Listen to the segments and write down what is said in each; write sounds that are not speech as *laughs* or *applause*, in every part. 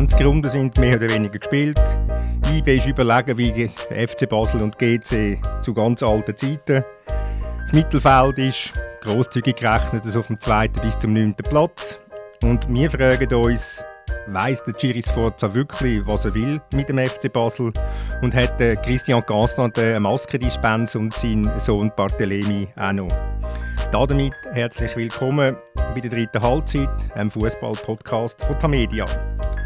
20 Runden sind mehr oder weniger gespielt. IB ist überlegen wie FC Basel und GC zu ganz alten Zeiten. Das Mittelfeld ist großzügig gerechnet auf dem zweiten bis zum neunten Platz. Und wir fragen uns, weiss der Giris Forza wirklich, was er will mit dem FC Basel? Und hat Christian Gasland eine Maskendispens und sein Sohn Barthelemy auch noch? Damit herzlich willkommen bei der dritten Halbzeit, einem Fußball-Podcast von Tamedia.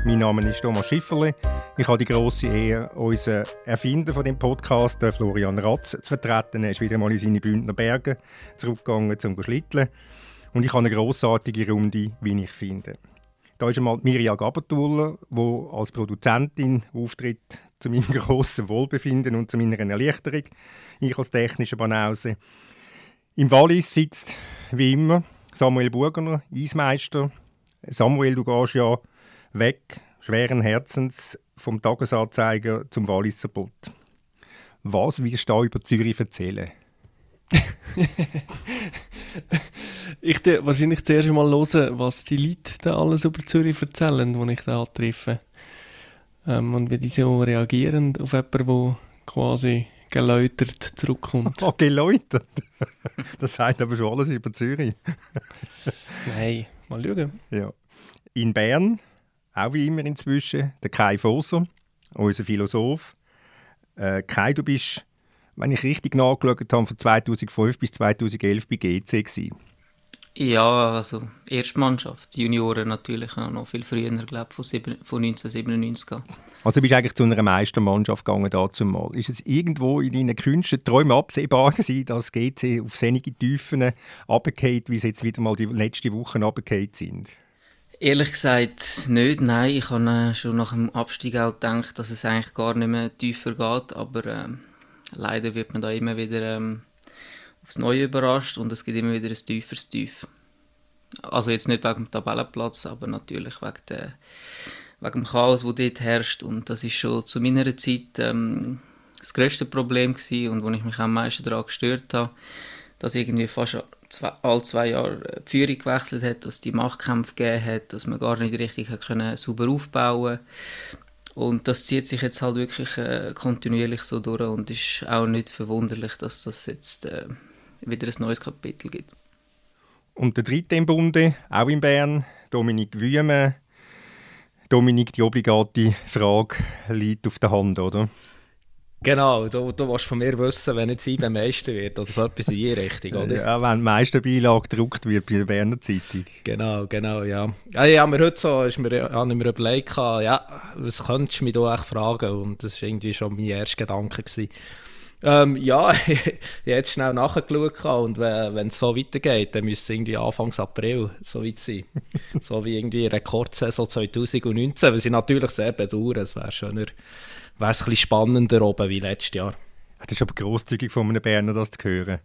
Mein Name ist Thomas Schifferle. Ich habe die große Ehre, unseren Erfinder von dem Podcast, Florian Ratz, zu vertreten. Er ist wieder mal in seine Bündner Berge zurückgegangen zum Schlitteln. Und ich habe eine grossartige Runde, wie ich finde. Da ist einmal Mirja Gabertuller, die als Produzentin auftritt zu meinem *laughs* grossen Wohlbefinden und zu meiner Erleichterung. Ich als technischer Banause. Im Wallis sitzt, wie immer, Samuel Burgener, Eismeister. Samuel, du gehst ja weg, schweren Herzens, vom Tagesanzeiger zum Walliser Bot. Was wirst du über Zürich erzählen? *laughs* ich de, wahrscheinlich zuerst mal hören, was die Leute da alles über Zürich erzählen, die ich da treffe. Ähm, und wie die so reagieren auf jemanden, der quasi geläutert zurückkommt. *laughs* Oh, geläutert? *laughs* Das sagt aber schon alles über Zürich. Nein, mal schauen. Ja. In Bern, auch wie immer inzwischen, der Kai Foser, unser Philosoph. Äh, Kai, du bist, wenn ich richtig nachgeschaut habe, von 2005 bis 2011 bei GC gewesen. Ja, also Erstmannschaft, Junioren natürlich noch viel früher, glaube von, von 1997 Also bist du eigentlich zu einer Meistermannschaft gegangen dazu mal. Ist es irgendwo in deinen Künsten Träumen absehbar gewesen, dass GC auf senige Tiefen runtergeht, wie sie jetzt wieder mal die letzten Wochen runtergeht sind? Ehrlich gesagt nicht, nein. Ich habe schon nach dem Abstieg auch gedacht, dass es eigentlich gar nicht mehr tiefer geht, aber äh, leider wird man da immer wieder... Ähm, aufs Neue überrascht und es gibt immer wieder ein tieferes Tief. Also jetzt nicht wegen dem Tabellenplatz, aber natürlich wegen, der, wegen dem Chaos, das dort herrscht. Und das ist schon zu meiner Zeit ähm, das grösste Problem gewesen und wo ich mich am meisten daran gestört habe, dass irgendwie fast zwei, alle zwei Jahre die Führung gewechselt hat, dass die Machtkämpfe gegeben hat, dass man gar nicht richtig können, sauber aufbauen und das zieht sich jetzt halt wirklich äh, kontinuierlich so durch und ist auch nicht verwunderlich, dass das jetzt äh, wieder ein neues Kapitel gibt. Und der dritte im Bunde, auch in Bern, Dominik Wüme. Dominik, die obligate Frage liegt auf der Hand, oder? Genau, du, du willst von mir wissen, wenn jetzt IBE Meister wird, also so etwas in die Richtung, oder? Ja, wenn die Meisterbeilage gedruckt wird bei der Berner Zeitung. Genau, genau, ja. Ja, ich habe mir heute so, ist mir, habe mir überlegt, ja, was könntest du mich da echt fragen? Und das war irgendwie schon mein erster Gedanke. Gewesen. Ähm, ja, ich *laughs* habe jetzt schnell nachgeschaut und wenn es so weitergeht, dann müsste es irgendwie Anfang April so weit sein. *laughs* so wie irgendwie Rekordsaison 2019, was ich natürlich sehr bedauere. Es wäre schöner, wäre es ein bisschen spannender oben wie letztes Jahr. Das ist aber grosszügig von einem Berner, das zu hören.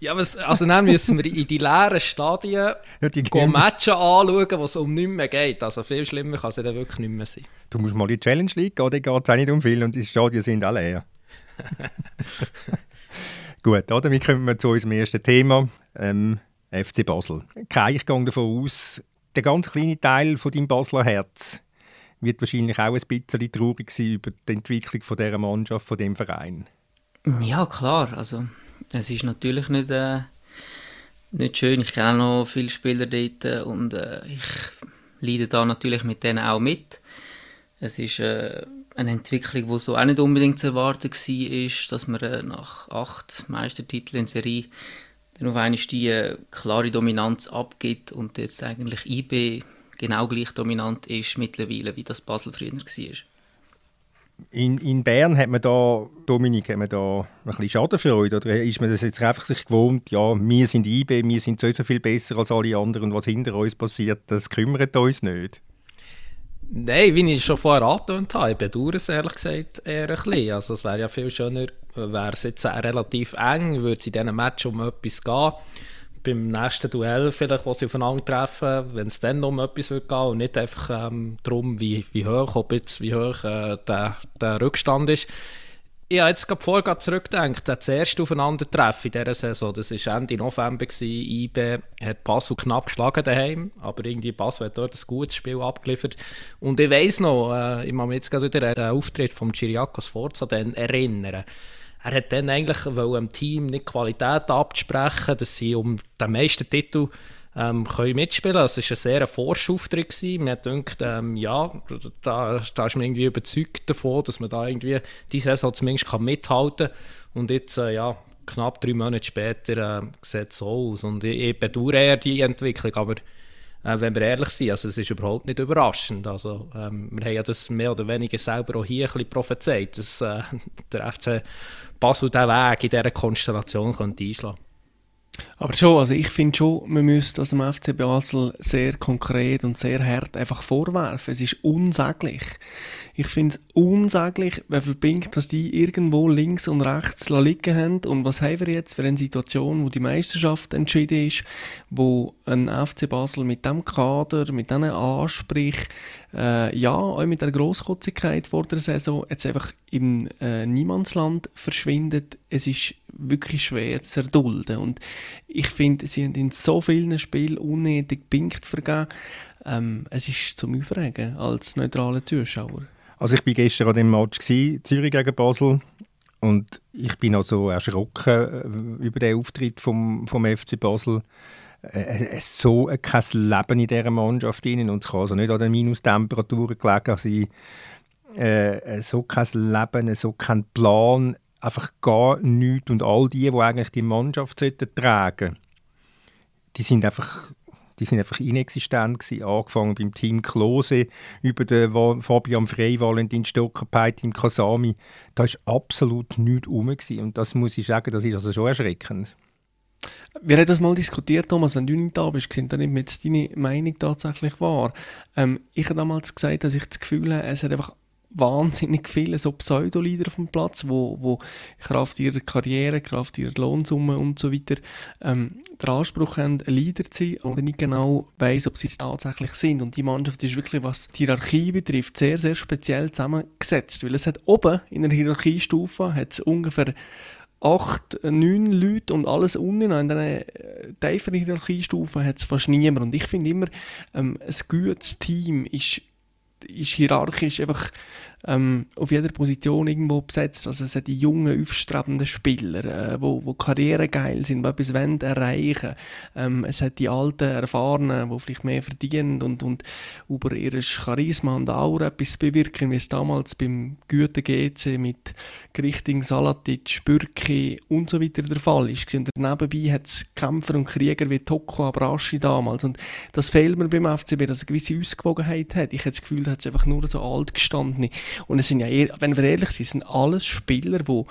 Ja, was, also dann müssen wir in die leeren Stadien ja, die Matchen anschauen, wo es um nichts mehr geht. Also viel schlimmer kann es dann wirklich nicht mehr sein. Du musst mal in die Challenge League gehen, da geht es auch nicht um viel und die Stadien sind alle leer. *laughs* Gut, oder? Wir kommen zu unserem ersten Thema, ähm, FC Basel. Kai, ich gehe davon aus, der ganz kleine Teil von deinem Basler Herz wird wahrscheinlich auch ein bisschen traurig sein über die Entwicklung von dieser Mannschaft, von dem Verein. Ja, klar. Also, es ist natürlich nicht, äh, nicht schön. Ich kenne auch noch viele Spieler dort und äh, ich leide da natürlich mit denen auch mit. Es ist äh, eine Entwicklung, die so auch nicht unbedingt zu erwarten war, dass man äh, nach acht Meistertiteln in Serie dann auf einmal die äh, klare Dominanz abgibt und jetzt eigentlich IB genau gleich dominant ist mittlerweile, wie das Basel früher war. In, in Bern hat man da, Dominik, hat man da ein bisschen Schadenfreude oder ist man das jetzt einfach sich gewohnt, ja, wir sind IB, wir sind so, so viel besser als alle anderen und was hinter uns passiert, das kümmert uns nicht? Nein, wie ich schon vorher angetönt habe, ich bedauere es ehrlich gesagt eher ein bisschen. Also es wäre ja viel schöner, wäre es jetzt relativ eng, würde es in diesem Match um etwas gehen. Beim nächsten Duell vielleicht, wo sie aufeinandertreffen, wenn es dann um etwas wird gehen und nicht einfach ähm, darum, wie, wie hoch, ob jetzt, wie hoch äh, der, der Rückstand ist. ich habe jetzt gerade vorher zurückgedacht, das erste Aufeinandertreffen in dieser Saison, das war Ende November, gewesen. IB hat Basel knapp geschlagen daheim, aber irgendwie Basel hat dort ein gutes Spiel abgeliefert. Und ich weiss noch, äh, ich muss mich jetzt gerade wieder an den Auftritt von Chiriakos Forza erinnern. Er hat dann eigentlich dem Team nicht Qualität abzusprechen, dass sie um den meisten Titel ähm, können mitspielen können. Es war ein sehr Forschauftritt. Man gedacht, ähm, ja, da, da ist man irgendwie überzeugt davon, dass man da irgendwie die Saison zumindest kann mithalten kann. Und jetzt, äh, ja, knapp drei Monate später äh, sieht es so aus. Und ich, ich bedauere eher die Entwicklung, aber äh, wenn wir ehrlich sind, also es ist überhaupt nicht überraschend. Also, ähm, wir haben ja das mehr oder weniger selber auch hier ein bisschen prophezeit, dass äh, *laughs* der FC Basel diesen Weg in dieser Konstellation könnte einschlagen könnte. Aber schon, also ich finde schon, man müsste das dem FC Basel sehr konkret und sehr hart einfach vorwerfen. Es ist unsäglich. Ich finde es unsäglich, viel Pink, dass die irgendwo links und rechts liegen haben. Und was haben wir jetzt für eine Situation, wo die Meisterschaft entschieden ist, wo ein FC Basel mit dem Kader, mit diesen Ansprüchen, äh, ja, auch mit der Grosskotzigkeit vor der Saison, jetzt einfach im äh, Niemandsland verschwindet. Es ist wirklich schwer zu erdulden. Und ich finde, sie haben in so vielen Spielen unnötig Punkte vergeben. Ähm, es ist zum Aufregen als neutraler Zuschauer. Also ich war gestern an dem Match gewesen, Zürich gegen Basel und ich bin also erschrocken äh, über den Auftritt vom, vom FC Basel. Äh, es so kein Leben in dieser Mannschaft drin und es kann also nicht an den Minustemperaturen gelegen sein. Äh, so kein Leben, so kein Plan, einfach gar nichts. Und all die, die eigentlich die Mannschaft tragen die sind einfach die sind einfach inexistent gewesen, angefangen beim Team Klose, über den Fabian Frey, Valentin Stocker, Team Kasami. Da ist absolut nichts rum und das muss ich sagen, das ist also schon erschreckend. Wir haben das mal diskutiert, Thomas, wenn du nicht da bist, sind dann nicht jetzt deine Meinung tatsächlich wahr. Ähm, ich habe damals gesagt, dass ich das Gefühl habe, es hat einfach wahnsinnig viele so Pseudo-Leader auf dem Platz, wo, wo Kraft ihrer Karriere, Kraft ihrer Lohnsumme und so weiter ähm, den Anspruch haben, ein Leader zu sein, aber nicht genau weiß, ob sie es tatsächlich sind. Und die Mannschaft ist wirklich, was die Hierarchie betrifft, sehr, sehr speziell zusammengesetzt, weil es hat oben in der Hierarchiestufe hat es ungefähr acht, neun Leute und alles unten in diesen tieferen Hierarchiestufen hat es fast niemand. Und ich finde immer, ähm, ein gutes Team ist ist hierarchisch einfach ähm, auf jeder Position irgendwo besetzt. Also es sind die jungen, aufstrebenden Spieler, äh, wo, wo karrieregeil sind, die etwas wollen erreichen ähm, Es hat die alten, erfahrenen, die vielleicht mehr verdienen und, und über ihr Charisma und Aura etwas bewirken, wie es damals beim Güte GC mit Grichting, Salatic, Bürki und so weiter der Fall ist. Und nebenbei hat es Kämpfer und Krieger wie Toko Abrashi damals. Und das fehlt mir beim FCB, dass es eine gewisse Ausgewogenheit hat. Ich habe das Gefühl, da hat es einfach nur so alt gestanden. Und es sind ja, eher, wenn wir ehrlich sind, sind alles Spieler, wo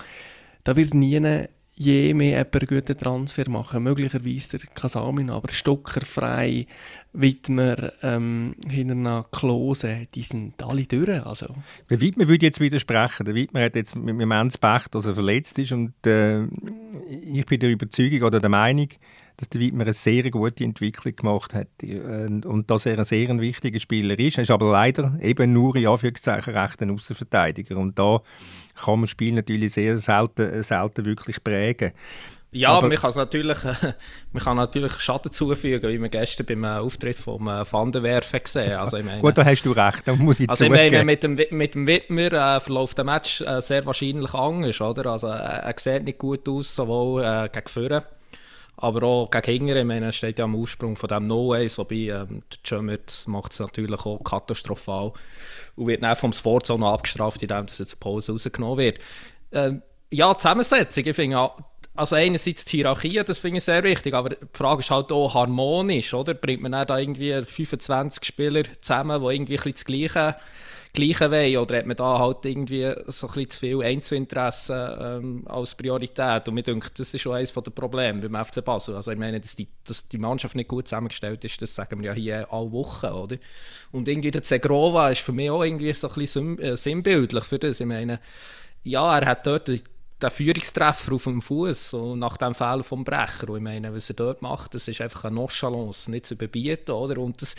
da wird nie je mehr einen guten Transfer machen. Möglicherweise der Kasamin, aber Stocker, Frei, Wittmer, ähm, hinterher Klose, die sind alle durch. Also. Der Wittmer würde jetzt widersprechen. Der Wittmer hat jetzt mit dem Ernst Pech, dass er verletzt ist und äh, ich bin der Überzeugung oder der Meinung, dass der Wittmer eine sehr gute Entwicklung gemacht hat und dass er ein sehr wichtiger Spieler ist. Er ist aber leider eben nur in Anführungszeichen recht ein Außenverteidiger und da kann man das Spiel natürlich sehr selten, selten wirklich prägen. Ja, aber *laughs* man kann natürlich, äh, man kann natürlich Schaden zufügen, wie wir gestern beim äh, Auftritt vom äh, Van der Werfen gesehen also ich meine, Gut, da hast du recht, da muss ich Also ich meine, mit dem, mit dem Wittmer äh, verläuft der Match äh, sehr wahrscheinlich anders, oder? Also äh, er sieht nicht gut aus, sowohl gegen Führer aber auch gegen Hingere, ich meine, steht ja am Ursprung von dem No-Ways, wobei ähm, der Jömert macht es natürlich auch katastrophal und wird dann vom Sforza noch abgestraft, indem er zur Pause rausgenommen wird. Ähm, ja, Zusammensetzung, ich finde, also einerseits die Hierarchie, das finde ich sehr wichtig, aber die Frage ist halt auch harmonisch, oder? Bringt man dann da irgendwie 25 Spieler zusammen, die irgendwie das Gleiche Gleiche wollen? Oder hat man da halt irgendwie so ein bisschen zu viel Einzelinteressen ähm, als Priorität? Und mir denke, das ist schon eines der Probleme beim FC Basel. Also ich meine, dass die, dass die Mannschaft nicht gut zusammengestellt ist, das sagen wir ja hier alle Wochen, oder? Und irgendwie der Zegrova ist für mich auch irgendwie so ein bisschen äh, sinnbildlich für das. Ich meine, ja, er hat dort den Führungstreffer auf dem Fuß nach dem Fehler vom Brecher. Und ich meine, was er dort macht, das ist einfach eine Nonchalance, nicht zu überbieten, oder? Und das,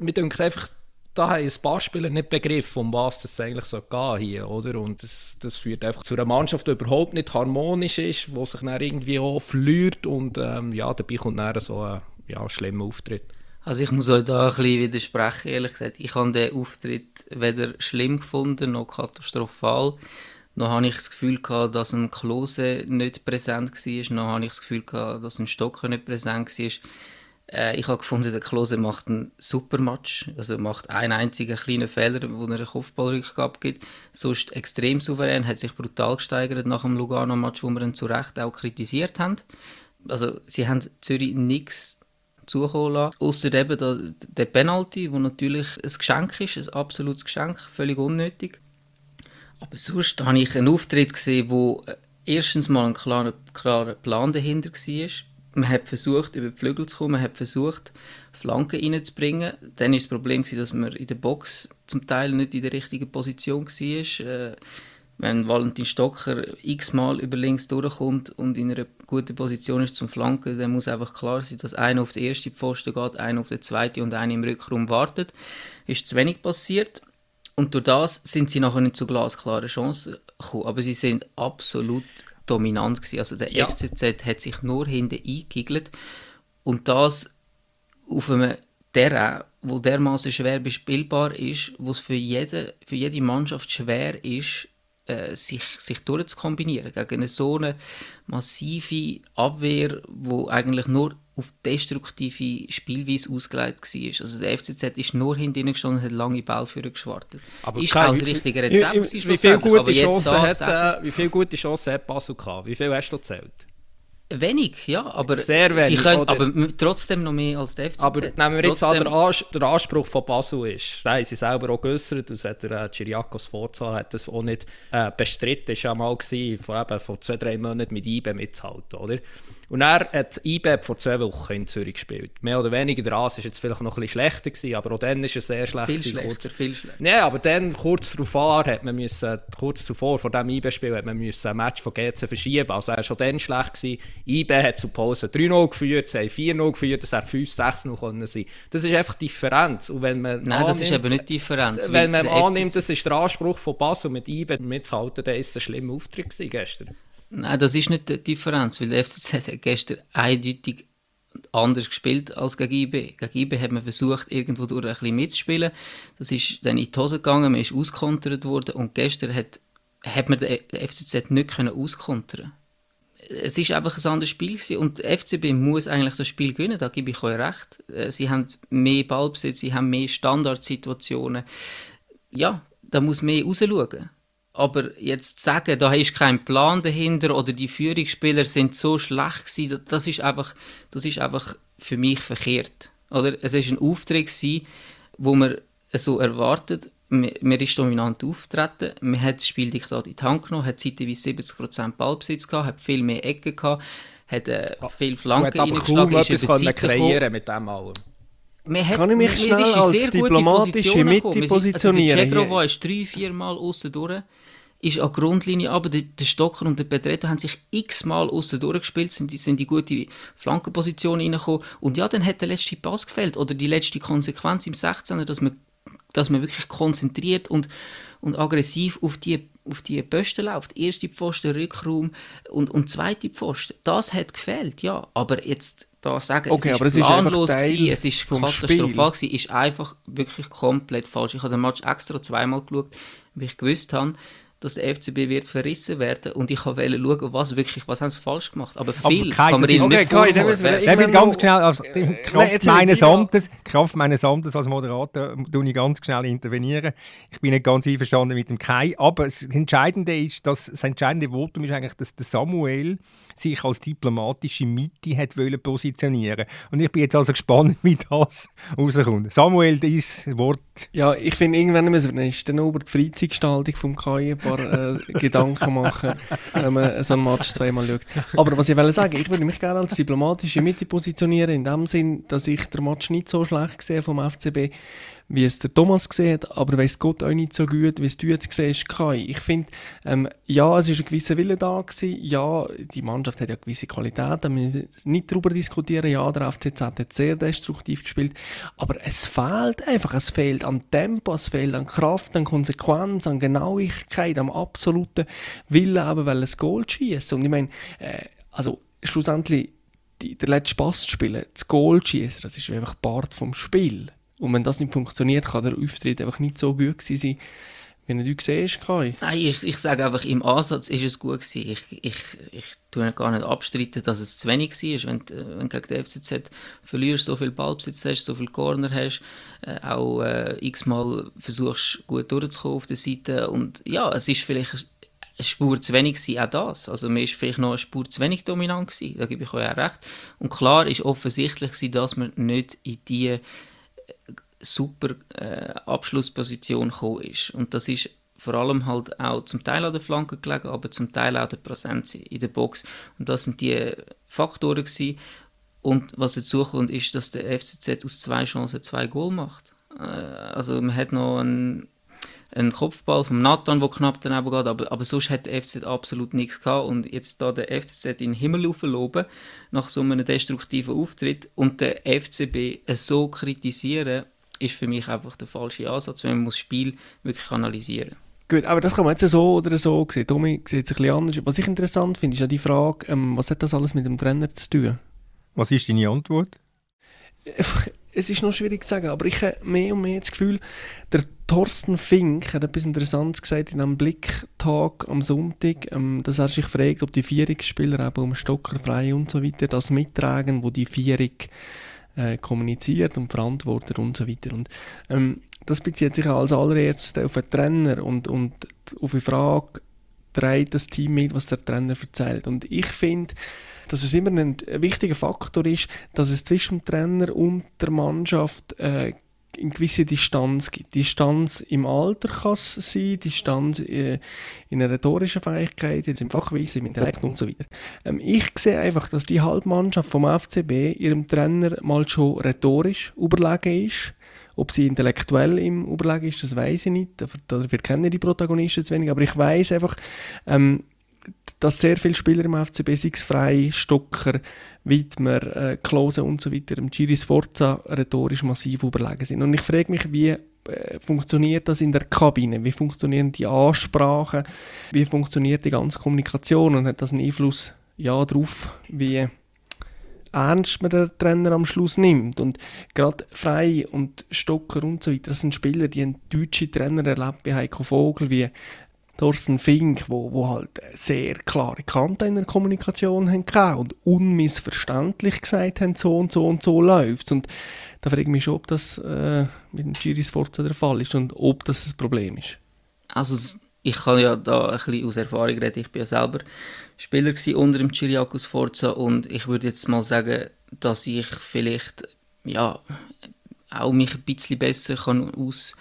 mir denke einfach, da haben ein paar Spieler nicht begriffen, um was es eigentlich so gehen hier, oder? Und das, das führt einfach zu einer Mannschaft, die überhaupt nicht harmonisch ist, die sich dann irgendwie auch verliert und ähm, ja, dabei kommt dann so ein ja, schlimmer Auftritt. Also ich muss euch da ein bisschen widersprechen, ehrlich gesagt. Ich habe den Auftritt weder schlimm gefunden, noch katastrophal. Noch habe ich das Gefühl gehabt, dass ein Klose nicht präsent war. Noch habe ich das Gefühl gehabt, dass ein Stocker nicht präsent war. Äh, ich habe gefunden, der Klose macht einen super Match. Also macht einen einzigen kleinen Fehler, wo er eine Kopfballrückgabe gibt. Sonst extrem souverän, hat sich brutal gesteigert nach dem Lugano-Match, wo wir ihn zu Recht auch kritisiert haben. Also sie haben Zürich nichts zukommen lassen. Ausser eben der, der Penalty, wo natürlich ein Geschenk ist, ein absolutes Geschenk, völlig unnötig. Aber sonst habe ich einen Auftritt gesehen, wo äh, erstens mal ein klarer, klarer Plan dahinter war. Man hat versucht, über die Flügel zu kommen, man hat versucht, Flanken reinzubringen. Dann war das Problem, dass man in der Box zum Teil nicht in der richtigen Position war. Äh, wenn Valentin Stocker x-mal über links durchkommt und in einer guten Position ist zum Flanken, dann muss einfach klar sein, dass einer auf den ersten Pfosten geht, einer auf den zweiten und einer im Rückraum wartet. Ist zu wenig passiert. Und durch das sind sie nachher nicht zu glasklaren Chancen gekommen. Aber sie sind absolut dominant gewesen. Also der ja. FCZ hat sich nur hinten eingegelt und das auf einem Terrain, wo dermaßen schwer bespielbar ist, wo es für jede, für jede Mannschaft schwer ist, äh, sich, sich durchzukombinieren gegen eine so eine massive Abwehr, wo eigentlich nur auf destruktive Spielweise ausgelegt war. Also der FCZ ist nur hinten gestanden und hat lange Ballführer geschwartet. Aber ist kein, auch das richtige Rezept. Wie, wie, wie viele gute Chancen hat, äh, wie viele gute Chancen hat Basel gehabt? Wie viel hast du gezählt? Wenig, ja, aber, Sehr wenig, sie können, aber trotzdem noch mehr als der FCZ. Aber nehmen wir jetzt an, der, Ans der Anspruch von Basel ist, da haben sie selber auch geäußert, das hat der äh, Chiriakos Forza hat das auch nicht äh, bestritten, das war ja mal gewesen, vor, eben, vor zwei, drei Monaten mit IBE mitzuhalten, oder? Und er hat IBE vor zwei Wochen in Zürich gespielt. Mehr oder weniger, der As war jetzt vielleicht noch ein bisschen schlechter, gewesen, aber auch dann war er sehr schlecht. Viel schlechter, kurz. viel schlechter. Ja, aber dann, kurz darauf hat man müssen, kurz zuvor, vor diesem IBE-Spiel, hat man müssen ein Match von GC verschieben. Also er war schon dann schlecht. Gewesen. IBE hat zu Pause 3-0 geführt, sie haben 4-0 geführt, das hätte 5-6 noch können sein Das ist einfach Differenz. Und wenn man Nein, annimmt, das ist eben nicht Differenz. Wenn man annimmt, das ist der Anspruch von Basel mit IBE mitzuhalten, dann ist es ein schlimmer Auftritt gestern. Nein, das ist nicht die Differenz, weil der FCZ hat gestern eindeutig anders gespielt als gegen IB. Gegen IB hat man versucht, irgendwo durch ein bisschen mitzuspielen. Das ist dann in die Hose gegangen, man ist auskontert worden und gestern hat, hat man den FCZ nicht können auskontern es ist einfach ein anderes Spiel gewesen. und FCB muss eigentlich das Spiel gewinnen, da gebe ich euch recht. Äh, sie haben mehr Ballbesitz, sie haben mehr Standardsituationen. Ja, da muss mehr rausschauen. Aber jetzt zu sagen, da ist kein Plan dahinter oder die Führungsspieler sind so schlecht gewesen, das ist einfach, das ist einfach für mich verkehrt. Oder es ist ein gewesen, wo man so erwartet, man, man ist dominant auftreten, man hat das Spieldiktat in die Hand genommen, hat zeitweise 70% Ballbesitz gehabt, hat viel mehr Ecken gehabt, hat äh, viel Flanken reingeschlagen, ist über Zeit kreieren mit dem allem. Man hat, Kann ich mich schnell als diplomatische Mitte positionieren? Also der Cegro ist drei, vier Mal außen durch ist an die Grundlinie aber der, der Stocker und der Pedretta haben sich x-mal außen durchgespielt, sind, sind in gute Flankenpositionen reingekommen und ja, dann hat der letzte Pass gefällt oder die letzte Konsequenz im 16er, dass man, dass man wirklich konzentriert und, und aggressiv auf die, auf die Posten läuft. Erste Pfosten, Rückraum und, und zweite Pfosten. Das hat gefällt, ja, aber jetzt da sagen, okay, es ist planlos es ist gewesen, es ist katastrophal gewesen, ist einfach wirklich komplett falsch. Ich habe den Match extra zweimal geschaut, weil ich gewusst habe, dass der FCB wird verrissen werden und ich wollte schauen, was wirklich, was haben sie falsch gemacht. Aber viel Aber kann man ihnen okay, nicht Kai, wir, will ganz schnell, also, Kraft, meines Amtes, Kraft meines Amtes als Moderator, tue ich ganz schnell intervenieren. Ich bin nicht ganz einverstanden mit dem Kai, aber das Entscheidende ist, dass, das entscheidende Votum ist eigentlich, dass der Samuel sich als diplomatische Mitte hat wollen positionieren Und ich bin jetzt also gespannt, *laughs* wie das rauskommt. Samuel, dein Wort. Ja, ich finde, irgendwann müssen wir dann über die Freizeitgestaltung vom Kai paar äh, Gedanken machen, wenn man so ein Match zweimal schaut. Aber was ich will sagen, ich würde mich gerne als diplomatische Mitte positionieren, in dem Sinn, dass ich den Match nicht so schlecht sehe vom FCB, wie es der Thomas sieht, aber weiß Gott auch nicht so gut, wie es du jetzt siehst, Kai. Ich finde, ähm, ja, es ist ein gewisser Wille da gewesen, ja, die Mannschaft hat ja gewisse Qualitäten, wir nicht darüber diskutieren, ja, der FCZ hat sehr destruktiv gespielt, aber es fehlt einfach, es fehlt an Tempo, es fehlt an Kraft, an Konsequenz, an Genauigkeit, am absoluten Willen, aber weil es Goal schießt. Und ich meine, äh, also schlussendlich die, der letzte Pass spielen, das Goal schießen, das ist einfach Part vom Spiel. Und wenn das nicht funktioniert, kann der Auftritt einfach nicht so gut sein, wie du siehst, Kai. Nein, ich, ich sage einfach, im Ansatz ist es gut gewesen. Ich, ich, ich tue gar nicht abstreiten, dass es zu wenig war. Wenn, wenn du gegen den FCZ verlierst, so viel Ballbesitz hast, so viel Corner hast, äh, auch äh, x-mal versuchst, gut durchzukommen auf der Seite. Und ja, es ist vielleicht eine Spur zu wenig gewesen, auch das. Also mir ist vielleicht noch eine Spur zu wenig dominant gewesen, da gebe ich euch auch recht. Und klar ist offensichtlich gewesen, dass man nicht in die super äh, Abschlussposition gekommen ist. Und das ist vor allem halt auch zum Teil an der Flanke gelegen, aber zum Teil auch der Präsenz in der Box. Und das sind die Faktoren gewesen. Und was dazu kommt, ist, dass der FCZ aus zwei Chancen zwei Goal macht. Äh, also man hat noch einen, einen Kopfball vom Nathan, der knapp daneben geht, aber, aber sonst hat der FCZ absolut nichts gehabt. Und jetzt da der FCZ in den Himmel loben, nach so einem destruktiven Auftritt und der FCB so kritisieren, ist für mich einfach der falsche Ansatz, wenn man das Spiel wirklich analysieren Gut, aber das kann man jetzt so oder so sehen. Tommy sieht es ein bisschen anders. Was ich interessant finde, ist ja die Frage, ähm, was hat das alles mit dem Trainer zu tun? Was ist deine Antwort? *laughs* Es ist noch schwierig zu sagen, aber ich habe mehr und mehr das Gefühl, der Thorsten Fink hat etwas Interessantes gesagt in einem Blicktag am Sonntag, ähm, dass er sich fragt, ob die Vierungsspieler eben um Stocker frei und so weiter das mittragen, wo die Vierung äh, kommuniziert und verantwortet und so weiter. Und ähm, das bezieht sich als allererstes auf den Trainer und, und auf die Frage, trägt das Team mit, was der Trainer erzählt. Und ich finde, dass es immer ein wichtiger Faktor ist, dass es zwischen dem Trainer und der Mannschaft äh, eine gewisse Distanz gibt. Distanz im Alter kann es sein, Distanz äh, in einer rhetorischen Fähigkeit, jetzt im Fachwissen, im Intellekt und so weiter. Ähm, ich sehe einfach, dass die Halbmannschaft vom FCB ihrem Trainer mal schon rhetorisch überlegen ist. Ob sie intellektuell im Überlegen ist, das weiß ich nicht. Dafür kennen die Protagonisten zu wenig. Aber ich weiß einfach, ähm, dass sehr viele Spieler im FCB, sei es Frei, Stocker, Wittmer, äh, Klose und so weiter, im Giri Sforza rhetorisch massiv überlegen sind. Und ich frage mich, wie äh, funktioniert das in der Kabine? Wie funktionieren die Ansprachen? Wie funktioniert die ganze Kommunikation? Und hat das einen Einfluss ja, darauf, wie ernst man den Trainer am Schluss nimmt. Und gerade Frei und Stocker und so weiter, das sind Spieler, die einen deutschen Trainer erlebt, wie Heiko Vogel, wie Thorsten Fink, wo, wo halt sehr klare Kante in der Kommunikation haben und unmissverständlich gesagt haben, so und so und so läuft Und da frage ich mich schon, ob das äh, mit dem Giri Sforza der Fall ist und ob das ein Problem ist. Also ich kann ja da ein bisschen aus Erfahrung reden. Ich bin ja selber Spieler unter dem Chiriakos Forza und ich würde jetzt mal sagen, dass ich vielleicht ja auch mich ein bisschen besser kann aus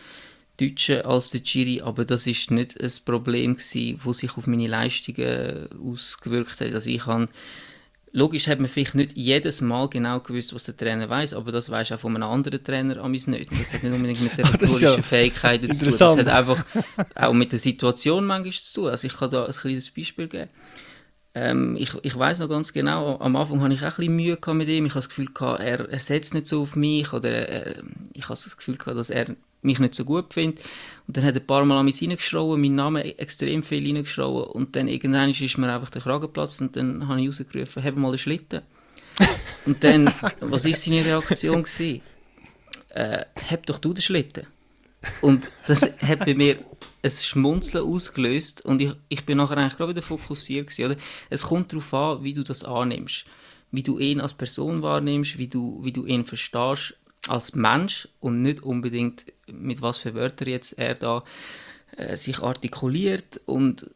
Deutschen als der Giri, aber das ist nicht ein Problem gewesen, das sich auf meine Leistungen ausgewirkt hat. Also ich habe Logisch hat man vielleicht nicht jedes Mal genau gewusst, was der Trainer weiß, aber das weiß auch von einem anderen Trainer an nicht. Und das hat nicht unbedingt mit *laughs* der rhetorischen ja Fähigkeiten zu tun. Das hat einfach auch mit der Situation manchmal zu tun. Also ich kann da ein kleines Beispiel geben. Ähm, ich ich weiß noch ganz genau, am Anfang hatte ich auch ein bisschen Mühe mit ihm. Ich habe das Gefühl, gehabt, er, er setzt nicht so auf mich oder er, ich habe das Gefühl, gehabt, dass er mich nicht so gut findet. Und dann hat er ein paar Mal an mich reingeschrien, meinen Namen extrem viel reingeschrien und dann irgendwann ist mir einfach der Kragen geplatzt und dann habe ich rausgerufen, habe mal einen Schlitten. *laughs* und dann, was war seine Reaktion? Gewesen? Äh, hab doch du den Schlitten. Und das hat bei mir ein Schmunzeln ausgelöst und ich, ich bin nachher eigentlich gerade wieder fokussiert gewesen, oder? Es kommt darauf an, wie du das annimmst, wie du ihn als Person wahrnimmst, wie du, wie du ihn verstehst als Mensch und nicht unbedingt mit was für Wörtern jetzt er da äh, sich artikuliert und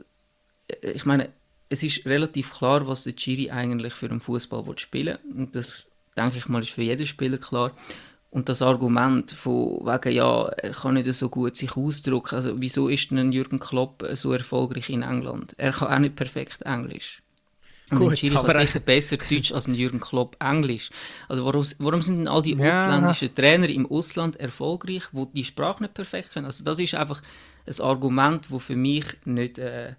äh, ich meine, es ist relativ klar, was der Chiri eigentlich für einen Fußball spielen und das denke ich mal ist für jeden Spieler klar und das Argument von wegen, ja, er kann nicht so gut sich ausdrücken, also wieso ist denn Jürgen Klopp so erfolgreich in England? Er kann auch nicht perfekt Englisch. Gut, Schiri kann sicher besser Deutsch als Jürgen Klopp Englisch. Also warum, warum sind denn all die ja. ausländischen Trainer im Ausland erfolgreich, wo die Sprache nicht perfekt können? Also das ist einfach ein Argument, das für mich nicht, äh,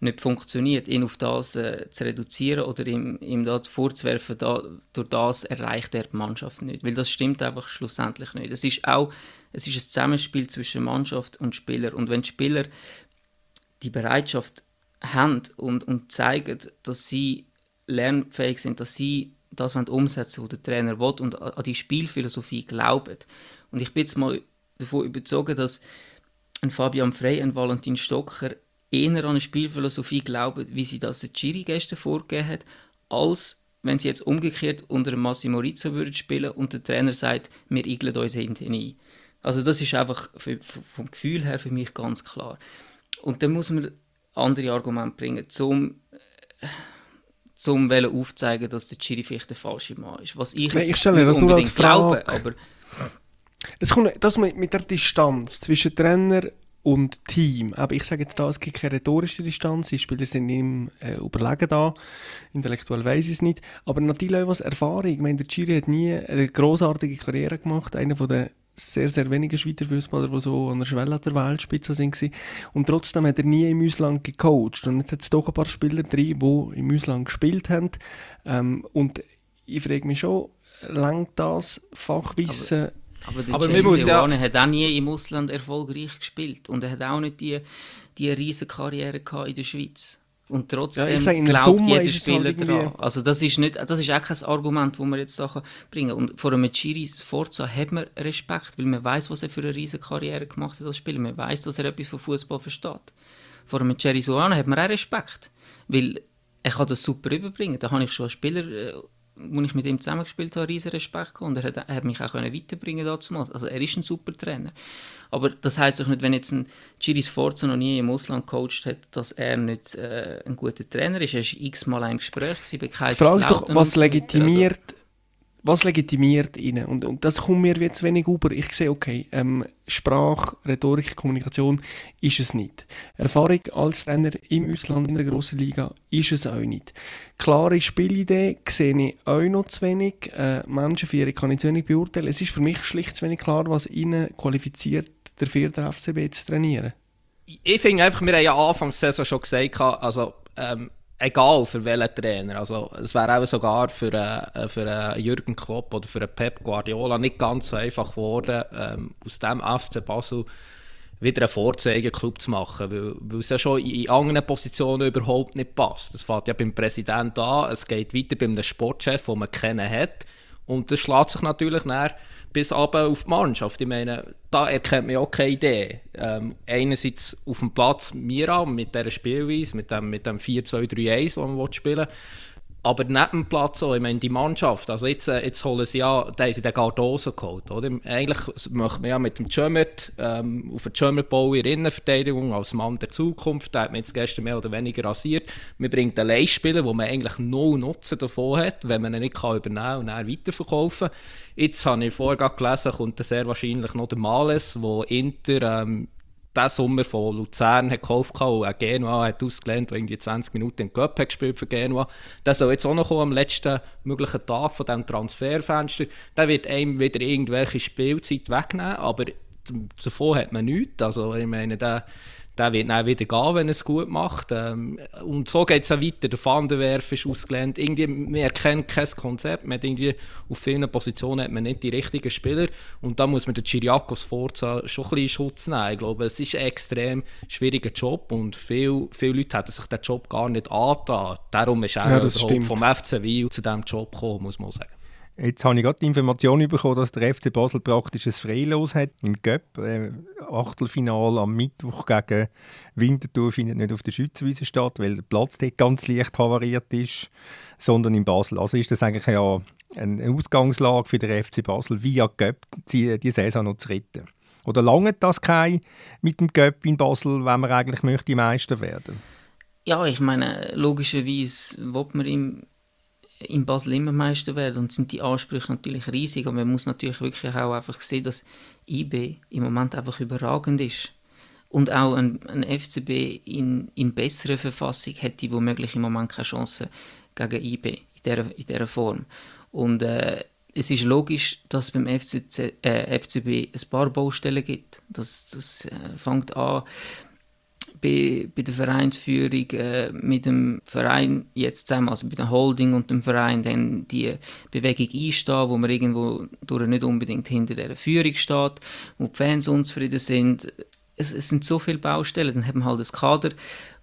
nicht funktioniert, ihn auf das äh, zu reduzieren oder ihm, ihm da vorzuwerfen, da, durch das erreicht er die Mannschaft nicht. Weil das stimmt einfach schlussendlich nicht. Es ist auch es ist ein Zusammenspiel zwischen Mannschaft und Spieler. Und wenn Spieler die Bereitschaft haben und, und zeigen, dass sie lernfähig sind, dass sie das umsetzen was der Trainer will und an die Spielphilosophie glauben. Und ich bin jetzt mal davon überzeugt, dass ein Fabian Frey, ein Valentin Stocker eher an eine Spielphilosophie glauben, wie sie das der Chiri gestern vorgegeben hat, als wenn sie jetzt umgekehrt unter Massimo Rizzo würden spielen und der Trainer sagt, wir igeln uns hinten ein. Also das ist einfach für, vom Gefühl her für mich ganz klar. Und dann muss man andere Argumente bringen, zum zum aufzeigen, dass der Chiri vielleicht der falsche Mann ist. Was ich, Nein, ich stelle das nur als Frage. Glaube, aber es kommt das mit der Distanz zwischen Trainer und Team. Aber ich sage jetzt da, es gibt keine rhetorische Distanz. Die Spieler sind ihm äh, überlegen da. Intellektuell weiß ich es nicht. Aber natürlich auch was Erfahrung. Ich meine, der Chiri hat nie eine großartige Karriere gemacht. Einer von den sehr, sehr wenige Schweizer Fußballer, die so an der Schwelle der Weltspitze waren. Und trotzdem hat er nie im Ausland gecoacht. Und jetzt hat es doch ein paar Spieler drin, die im Ausland gespielt haben. Ähm, und ich frage mich schon, langt das Fachwissen... Aber aber, der aber ja... hat auch nie im Ausland erfolgreich gespielt und er hat auch nicht die, die riesige Karriere in der Schweiz. Und trotzdem ja, sage, glaubt Summe jeder halt Spieler halt daran. Also das ist, nicht, das ist auch kein Argument, das man jetzt da bringen kann. Und vor einem Chiri Forza hat man Respekt, weil man weiß, was er für eine riesige Karriere gemacht hat als Spieler. Man weiß, dass er etwas von Fußball versteht. Vor einem Cherry Suano hat man auch Respekt, weil er kann das super überbringen. Da habe ich schon als Spieler äh, als ich mit ihm zusammengespielt habe, riesen Respekt gehabt. Und er hat, er hat mich auch weiterbringen können. Also er ist ein super Trainer. Aber das heißt doch nicht, wenn jetzt ein Giris Forza noch nie im Ausland gecoacht hat, dass er nicht äh, ein guter Trainer ist. Er war x-mal im Gespräch. Die Frage doch, was legitimiert... Also, was legitimiert ihn? Und, und das kommt mir jetzt wenig über. Ich sehe, okay, ähm, Sprache, Rhetorik, Kommunikation ist es nicht. Erfahrung als Trainer im Ausland in der grossen Liga ist es auch nicht. Klare Spielidee sehe ich auch noch zu wenig. Äh, Menschen für ihre kann ich zu wenig beurteilen. Es ist für mich schlicht zu wenig klar, was ihnen qualifiziert, der vierten FCB zu trainieren. Ich finde einfach, wir haben ja anfangs Saison schon gesagt, also ähm, egal für welchen Trainer. Also, es wäre auch sogar für, äh, für einen Jürgen Klopp oder für Pep Guardiola nicht ganz so einfach geworden, ähm, aus dem FC Basel wieder einen Vorzeigeklub zu machen, weil, weil es ja schon in anderen Positionen überhaupt nicht passt. Das fängt ja beim Präsidenten an, es geht weiter beim Sportchef, den man kennen hat und das schlägt sich natürlich nachher bis aber auf die Mannschaft. Ich meine, da erkennt man auch keine Idee. Ähm, einerseits auf dem Platz Mira mit dieser Spielweise, mit dem, mit dem 4-2-3-1, das man spielen will. Aber neben dem Platz auch, ich meine, die Mannschaft, also jetzt, äh, jetzt holen sie ja, da haben sie den Cardoso geholt, oder? Eigentlich möchte man ja mit dem Jömert, ähm, auf den Jömert bauen in der Innenverteidigung als Mann der Zukunft, da hat man jetzt gestern mehr oder weniger rasiert. Man bringt einen Leihspieler, wo man eigentlich null Nutzen davon hat, wenn man ihn nicht kann übernehmen kann und dann weiterverkaufen Jetzt habe ich vorher gelesen, kommt sehr wahrscheinlich noch der Males, wo Inter ähm, diesen Sommer von Luzern hat gekauft und auch Genua hat ausgelernt, der irgendwie 20 Minuten in Cup hat gespielt für Genua. Der soll jetzt auch noch kommen, am letzten möglichen Tag von diesem Transferfenster. Der wird einem wieder irgendwelche Spielzeit wegnehmen, aber davon hat man nichts. Also ich meine, der der wird dann wieder gehen, wenn er es gut macht. Ähm, und so geht es auch weiter. Der Fandenwerf ist ausgelernt. Irgendwie, man erkennt kein Konzept. Man hat irgendwie, auf vielen Positionen hat man nicht die richtigen Spieler. Und da muss man den Chiriakos Forza schon ein bisschen Schutz nehmen. Ich glaube, es ist ein extrem schwieriger Job und viele, viele Leute hätten sich den Job gar nicht angetan. Darum ist er ja, vom FC Wiel zu diesem Job gekommen, muss man sagen. Jetzt habe ich gerade die Information bekommen, dass der FC Basel praktisch ein Freilos hat im Göpp. Achtelfinal am Mittwoch gegen Winterthur findet nicht auf der Schützenwiese statt, weil der Platz dort ganz leicht havariert ist, sondern in Basel. Also ist das eigentlich ja eine Ausgangslage für den FC Basel, via Göpp die, die Saison noch zu retten. Oder lange das kein mit dem Göpp in Basel, wenn man eigentlich möchte Meister werden? Ja, ich meine, logischerweise will man ihm in Basel immer Meister werden und sind die Ansprüche natürlich riesig. Und man muss natürlich wirklich auch einfach sehen, dass IB im Moment einfach überragend ist. Und auch ein, ein FCB in, in besserer Verfassung hätte womöglich im Moment keine Chance gegen IB in dieser, in dieser Form. Und äh, es ist logisch, dass beim FCC, äh, FCB ein paar Baustellen gibt. Das, das äh, fängt an bei, bei der Vereinsführung äh, mit dem Verein jetzt zusammen, also bei der Holding und dem Verein, dann die Bewegung einstehen, wo man irgendwo durch nicht unbedingt hinter der Führung steht, wo die Fans unzufrieden sind. Es, es sind so viele Baustellen. Dann haben wir halt das Kader,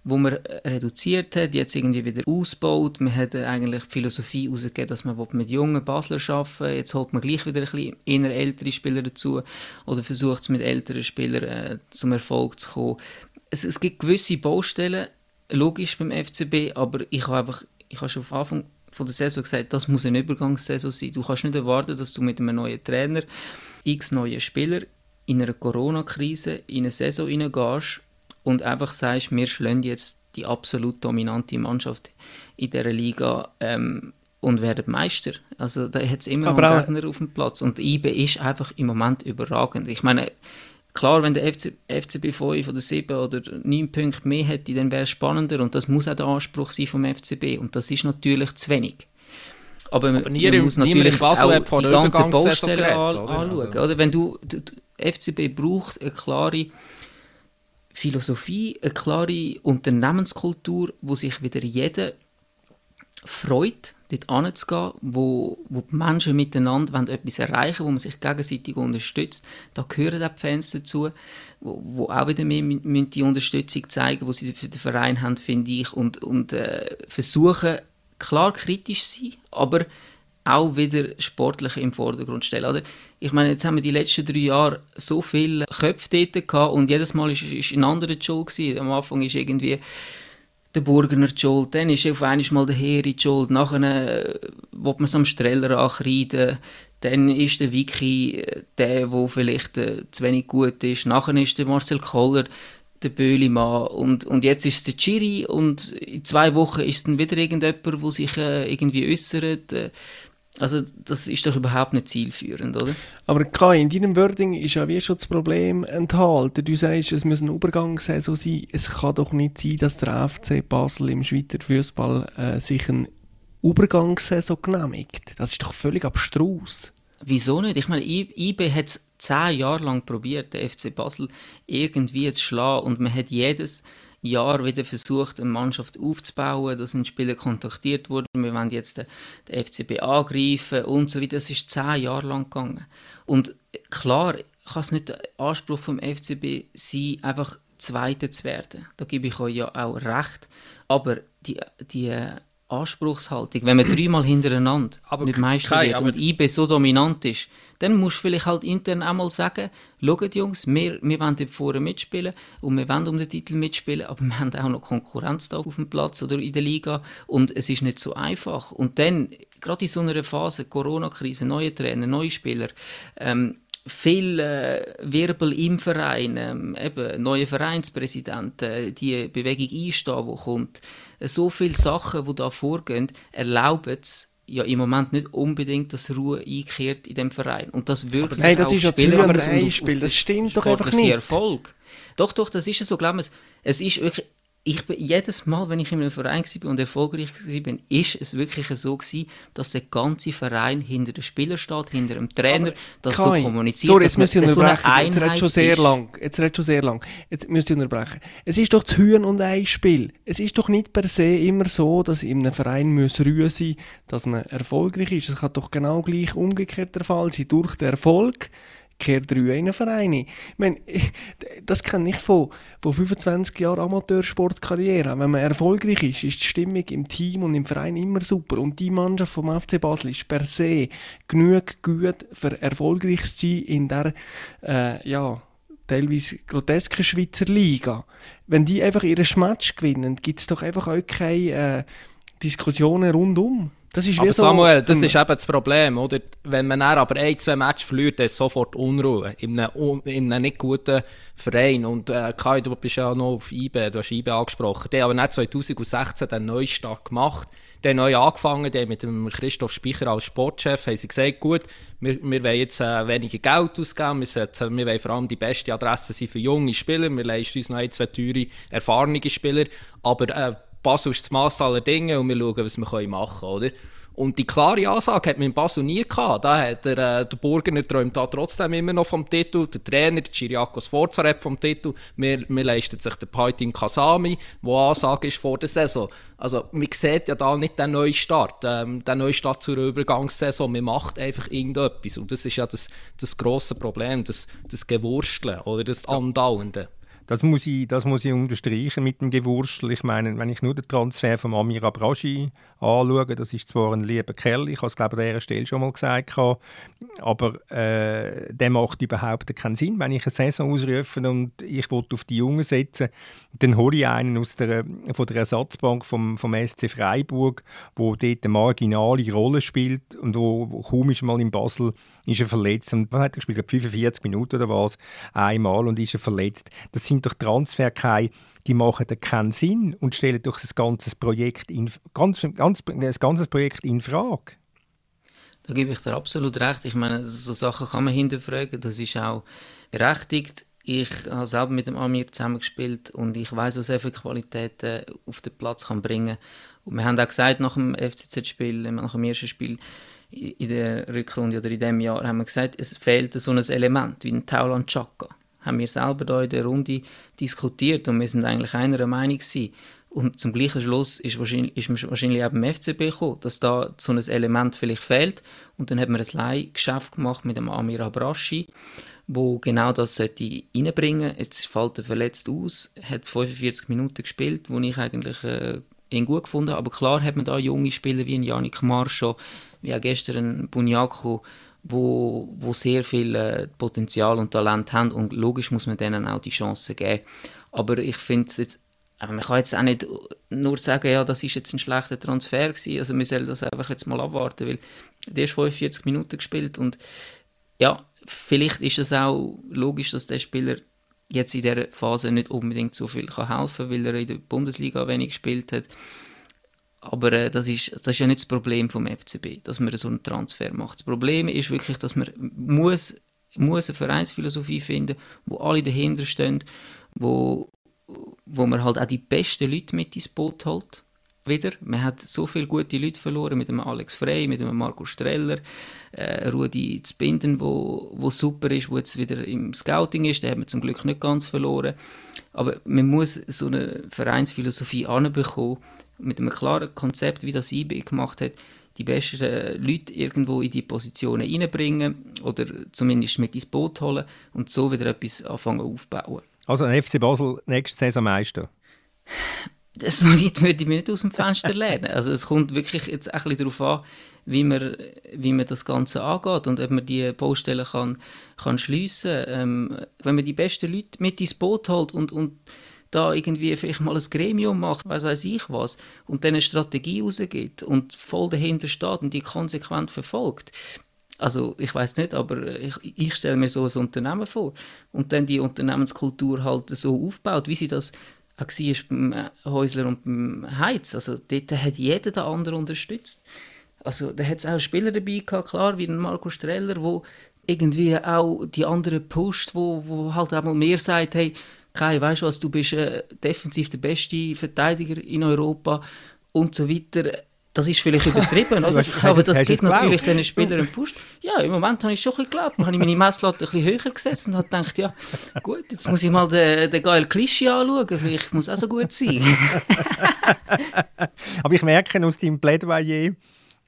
wo man reduziert hat, jetzt irgendwie wieder ausgebaut. Man hat eigentlich die Philosophie herausgegeben, dass man mit jungen Basler arbeiten will. Jetzt holt man gleich wieder ein bisschen eher ältere Spieler dazu oder versucht es mit älteren Spielern äh, zum Erfolg zu kommen. Es, es, gibt gewisse Baustellen, logisch beim FCB, aber ich habe einfach, ich habe schon am Anfang von der Saison gesagt, das muss eine Übergangssaison sein. Du kannst nicht erwarten, dass du mit einem neuen Trainer, x neuen Spieler in einer Corona-Krise in eine Saison hineingehst und einfach sagst, wir schlagen jetzt die absolut dominante Mannschaft in dieser Liga ähm, und werden Meister. Also da hat es immer noch einen Gegner auf dem Platz und IB ist einfach im Moment überragend. Ich meine, klar, wenn der FC, FCB 5 oder 7 oder 9 Punkte mehr hätte, dann wäre es spannender und das muss auch der Anspruch sein vom FCB und das ist natürlich zu wenig. Aber, aber man, man muss natürlich auch die ganzen Baustellen anschauen. Also. Oder? Wenn du, du, FCB braucht eine klare Philosophie, eine klare Unternehmenskultur, wo sich wieder jeder freut, dort anzugehen, wo, wo die Menschen miteinander etwas erreichen wollen, wo man sich gegenseitig unterstützt. Da gehören auch die Fans dazu, wo, wo auch wieder mehr die Unterstützung zeigen, die sie für den Verein haben, finde ich, und, und äh, versuchen, klar kritisch zu sein, aber auch wieder Sportliche im Vordergrund stellen. Oder? Ich meine, jetzt haben wir die letzten drei Jahre so viele Köpfe dort gehabt und jedes Mal war ein anderer Joel. Gewesen. Am Anfang ist irgendwie der Burgener Joel, dann ist auf einmal mal der Heri Joel, nachher äh, will man es am Streller ankreiden, dann ist der Vicky äh, der, der vielleicht äh, zu wenig gut ist, nachher ist der Marcel Koller der Böhlimann und, und jetzt ist es der Chiri und in zwei Wochen ist dann wieder irgendjemand, der sich äh, irgendwie äußert. Äh, also das ist doch überhaupt nicht zielführend, oder? Aber Kai, in deinem Wording ist ja wie schon das Problem enthalten. Du sagst, es muss eine Übergangssaison sein. Es kann doch nicht sein, dass der FC Basel im Schweizer Fußball äh, sich eine Übergangssaison genehmigt. Das ist doch völlig abstrus. Wieso nicht? Ich meine, IB hat es zehn Jahre lang probiert, den FC Basel irgendwie zu schlagen und man hat jedes Jahr wieder versucht, eine Mannschaft aufzubauen. Da sind Spieler kontaktiert worden, wir wollen jetzt den, den FCB angreifen und so weiter. Das ist zehn Jahre lang gegangen. Und klar kann es nicht der Anspruch vom FCB sein, einfach Zweiter zu werden. Da gebe ich euch ja auch recht. Aber die, die Anspruchshaltung, wenn man dreimal hintereinander aber nicht Meister wird und IB so dominant ist, dann musst du vielleicht halt intern einmal sagen, schaut Jungs, wir, wir wollen vorne mitspielen und wir wollen um den Titel mitspielen, aber *laughs* wir haben auch noch Konkurrenz da auf dem Platz oder in der Liga und es ist nicht so einfach. Und dann, gerade in so einer Phase, Corona-Krise, neue Trainer, neue Spieler, ähm, viel äh, Wirbel im Verein, ähm, eben neue Vereinspräsident, äh, die Bewegung einstehen, die kommt, so viele Sachen, die da vorgehen, erlauben es ja im Moment nicht unbedingt, dass Ruhe einkehrt in dem Verein. Und das würde Nein, das ist ja zu ein Spiel. Das stimmt doch einfach nicht. Erfolg. Doch, doch, das ist ja so, glaube ich, es ist wirklich ich bin, jedes Mal, wenn ich in einem Verein war und erfolgreich war, ist es wirklich so gewesen, dass der ganze Verein hinter dem Spieler steht, hinter dem Trainer, das so kommuniziert. Sorry, jetzt müsst ihr unterbrechen. So jetzt redet schon sehr ist. lang. Jetzt redet schon sehr lang. Jetzt müsst ihr unterbrechen. Es ist doch das Hühn und Ei Spiel. Es ist doch nicht per se immer so, dass in einem Verein muss Ruhe sein, dass man erfolgreich ist. Es kann doch genau gleich umgekehrt der Fall sein. Durch den Erfolg kehrt drei in einen Verein. Ich meine, *laughs* das kenne ich von, von 25 Jahren Amateursportkarriere. Wenn man erfolgreich ist, ist die Stimmung im Team und im Verein immer super. Und die Mannschaft vom FC Basel ist per se genug gut, für erfolgreich zu sein in der, äh, ja, teilweise grotesken Schweizer Liga. Wenn die einfach ihren Match gewinnen, gibt es doch einfach auch keine äh, Diskussionen rundum. Das ist aber so Samuel, das ist eben das Problem, oder? Wenn man dann aber ein, zwei Matches verliert, dann ist sofort Unruhe in einem, in einem nicht guten Verein. Und äh, Kai, du bist ja noch auf IB, du hast IB angesprochen. Die haben aber 2016 den Neustart gemacht. Die haben neu angefangen, die mit dem Christoph Speicher als Sportchef, haben sie gesagt, gut, wir, wir wollen jetzt äh, weniger Geld ausgeben, wir, setzen, wir wollen vor allem die beste Adresse sein für junge Spieler, wir leisten uns noch ein, zwei teure, erfahrene Spieler, aber äh, Basel ist das Maß aller Dinge und wir schauen, was wir machen können, oder? Und die klare Ansage hat man in Basel nie gehabt. Da hat der, äh, der Burgener träumt da trotzdem immer noch vom Titel. Der Trainer, der Chiriakos Forza, hat vom Titel. Wir, wir leisten sich der Paitin Kasami, der Ansage ist vor der Saison. Also, man sieht ja da nicht den Neustart, ähm, den Neustart zur Übergangssaison. Man macht einfach irgendetwas. Und das ist ja das, das grosse Problem, das, das Gewursteln oder das Andauernde. Das muss, ich, das muss ich unterstreichen mit dem Gewurstel. Ich meine, wenn ich nur den Transfer von Amir Abraji anschaue, das ist zwar ein lieber Kerl, ich habe es glaube ich an dieser Stelle schon mal gesagt, aber äh, der macht überhaupt keinen Sinn. Wenn ich eine Saison ausrufe und ich will auf die Jungen setzen, dann hole ich einen aus der, von der Ersatzbank vom, vom SC Freiburg, wo dort eine marginale Rolle spielt und wo, wo kaum ist mal in Basel ist er verletzt und hat gespielt 45 Minuten oder was einmal und ist er verletzt. Das sind doch Transfer die machen keinen Sinn und stellen doch das ganze Projekt in, ganz, ganz, das ganze Projekt in Frage. Da gebe ich dir absolut recht. Ich meine, so Sachen kann man hinterfragen. Das ist auch berechtigt. Ich habe selber mit dem Amir zusammengespielt und ich weiß, was er für Qualitäten auf den Platz kann bringen Und wir haben auch gesagt, nach dem FCZ-Spiel, nach dem ersten Spiel in der Rückrunde oder in diesem Jahr, haben wir gesagt, es fehlt so ein Element wie ein Tauland Chaka haben wir selber da in der Runde diskutiert und wir sind eigentlich einer Meinung gewesen. Und zum gleichen Schluss ist, wahrscheinlich, ist man wahrscheinlich auch beim FCB gekommen, dass da so ein Element vielleicht fehlt. Und dann hat man ein Leihgeschäft gemacht mit dem Amir Abrashi, wo genau das sollte reinbringen. Jetzt fällt er verletzt aus, hat 45 Minuten gespielt, wo ich eigentlich äh, ihn gut gefunden habe. Aber klar hat man da junge Spieler wie ein Janik Marscho, wie auch gestern ein Bunyaku, wo, wo sehr viel äh, Potenzial und Talent haben und logisch muss man denen auch die Chance geben. Aber ich finde jetzt, man kann jetzt auch nicht nur sagen, ja, das ist jetzt ein schlechter Transfer gewesen, also wir sollen das einfach jetzt mal abwarten, weil der ist 45 Minuten gespielt und ja, vielleicht ist es auch logisch, dass der Spieler jetzt in dieser Phase nicht unbedingt so viel kann helfen kann, weil er in der Bundesliga wenig gespielt hat. Aber äh, das, ist, das ist ja nicht das Problem vom FCB, dass man so einen Transfer macht. Das Problem ist wirklich, dass man muss, muss eine Vereinsphilosophie finden, wo alle dahinter stehen, wo, wo man halt auch die besten Leute mit ins Boot holt. Wieder. Man hat so viele gute Leute verloren, mit dem Alex Frey, mit dem Marco Streller, äh, Rudi Zbinden, wo, wo super ist, wo jetzt wieder im Scouting ist, den haben wir zum Glück nicht ganz verloren. Aber man muss so eine Vereinsphilosophie anbekommen, mit einem klaren Konzept, wie das IB gemacht hat, die besten Leute irgendwo in die Positionen reinbringen oder zumindest mit ins Boot holen und so wieder etwas anfangen aufbauen. Also ein FC Basel nächste Saison Meister? *laughs* So weit würde ich mir nicht aus dem Fenster lernen. Also es kommt wirklich jetzt ein bisschen darauf an, wie man, wie man das Ganze angeht und ob man die Baustellen kann, kann schliessen kann. Ähm, wenn man die besten Leute mit ins Boot holt und, und da irgendwie vielleicht mal ein Gremium macht, weiß weiß ich was, und dann eine Strategie rausgibt und voll dahinter steht und die konsequent verfolgt. Also ich weiß nicht, aber ich, ich stelle mir so ein Unternehmen vor und dann die Unternehmenskultur halt so aufbaut, wie sie das auch war beim Häusler und beim Heiz. Also dort hat jeder den anderen unterstützt. Also da hat es auch Spieler dabei gehabt, klar, wie Marco Streller, wo irgendwie auch die anderen pusht, wo, wo halt auch mal mehr sagt, hey, Kai, weißt du was, du bist äh, defensiv der beste Verteidiger in Europa und so weiter. Das ist vielleicht *laughs* übertrieben, oder? Aber das gibt natürlich den Spielern einen Push. Ja, im Moment habe ich schon ein bisschen geglaubt. Da habe ich meine Messlatte ein bisschen höher gesetzt und habe gedacht, ja, gut, jetzt muss ich mal den, den geilen Klischee anschauen. Vielleicht muss auch so gut sein. *laughs* aber ich merke aus deinem Plädoyer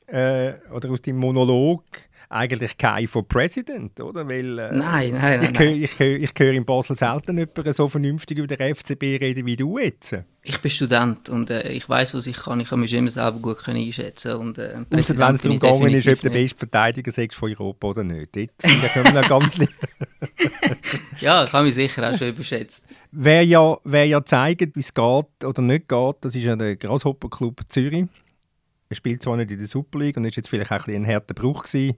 äh, oder aus deinem Monolog, eigentlich kein von President, oder? Weil, äh, nein, nein, ich, nein. Ich, höre, ich höre in Basel selten jemanden so vernünftig über den FCB reden wie du jetzt. Ich bin Student und äh, ich weiß, was ich kann. Ich kann mich immer selber gut können einschätzen und äh, wenn es darum gegangen ist, ob der beste Verteidiger ist von Europa oder nicht. Dort können wir ganz *laughs* Ja, ich habe mich sicher auch schon überschätzt. Wer ja, wer ja zeigt, wie es geht oder nicht geht, das ist ja der Grasshopper Club Zürich. Er spielt zwar nicht in der Super League und ist jetzt vielleicht auch ein, ein harter Bruch gewesen,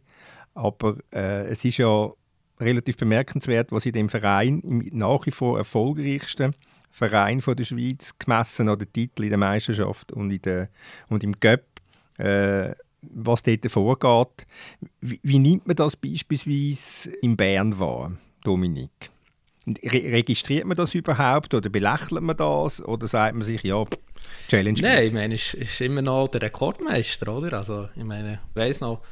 aber äh, es ist ja relativ bemerkenswert, was in dem Verein im nach wie vor erfolgreichsten Verein von der Schweiz gemessen an den Titel in der Meisterschaft und, in der, und im Cup, äh, was dort vorgeht. Wie, wie, nimmt man das beispielsweise in Bern wahr, Dominik? Re registriert man das überhaupt oder belächelt man das oder sagt man sich, ja, Challenge Nein, ich meine, ist, ist immer noch der Rekordmeister, oder? Also, ich meine, ich weiss noch,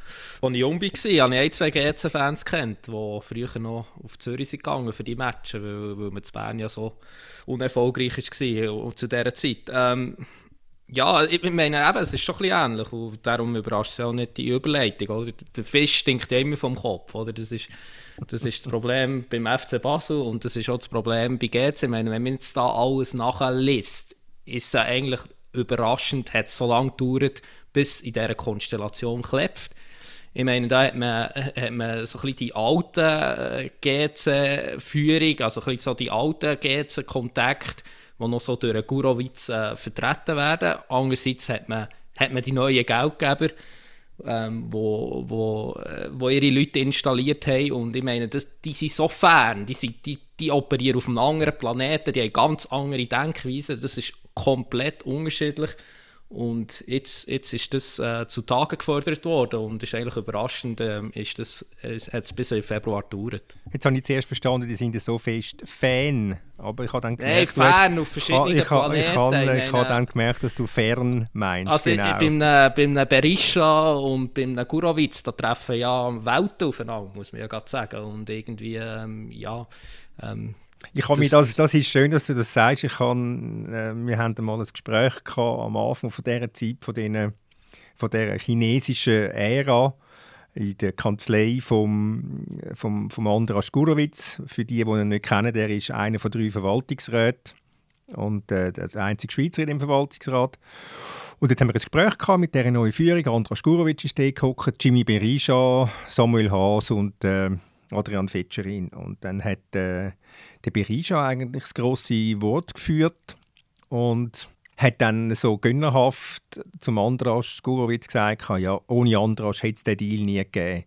als ich jung war, habe ich ein, zwei GC-Fans kennt, die früher noch auf Zürich sind gegangen für die Matches, weil, weil man in Bern ja so unerfolgreich war zu dieser Zeit. Ähm, ja, ich meine, eben, es ist schon ein bisschen ähnlich und darum überrascht es auch nicht die Überleitung. Oder? Der Fisch stinkt ja immer vom Kopf. Oder? Das, ist, das ist das Problem beim FC Basel und das ist auch das Problem bei GC. Ich meine, wenn man jetzt da alles nachliest, ist es eigentlich überraschend, hat es so lange gedauert, bis in dieser Konstellation klebt. Ich meine, da hat man, hat man so ein bisschen die alte äh, GC-Führung, also ein bisschen so die alten GC-Kontakte, die noch so durch Gurowitz äh, vertreten werden. Andererseits hat man, hat man die neuen Geldgeber, ähm, wo, wo, äh, wo ihre Leute installiert haben. Und ich meine, das, die sind so fern, die, sind, die, die operieren auf einem anderen Planeten, die haben ganz andere Denkweisen. Das ist komplett unterschiedlich. Und jetzt, jetzt ist das äh, zu Tage gefordert worden und ist eigentlich überraschend, äh, ist das, es hat es bis im Februar gedauert. Jetzt habe ich zuerst verstanden, die sind so fest Fan, aber ich habe dann gemerkt... Nein, Fan auf verschiedenen ich, Planeten. Ich, habe, ich habe dann gemerkt, dass du Fern meinst, Also genau. bei einem, bei einem Berisha und bei einem Gurowitz, da treffen ja Welten aufeinander, muss man ja gerade sagen. Und irgendwie, ähm, ja... Ähm, ich habe das, das, das ist schön, dass du das sagst. Ich kann, äh, wir hatten mal ein Gespräch gehabt, am Anfang von dieser Zeit, von, den, von dieser chinesischen Ära in der Kanzlei vom, vom, vom Andras Gurowitz. Für die, die ihn nicht kennen, der ist einer von drei Verwaltungsräten und äh, der einzige Schweizer in dem Verwaltungsrat. Und dort haben wir ein Gespräch gehabt mit dieser neuen Führung. Andras Gurowitz ist da gekommen, Jimmy Berisha, Samuel Haas und äh, Adrian Fetscherin. Und dann hat äh, der Berisha eigentlich das grosse Wort geführt und hat dann so gönnerhaft zum Andras Gurowitz gesagt, ja, ohne Andras hätte es den Deal nie gegeben.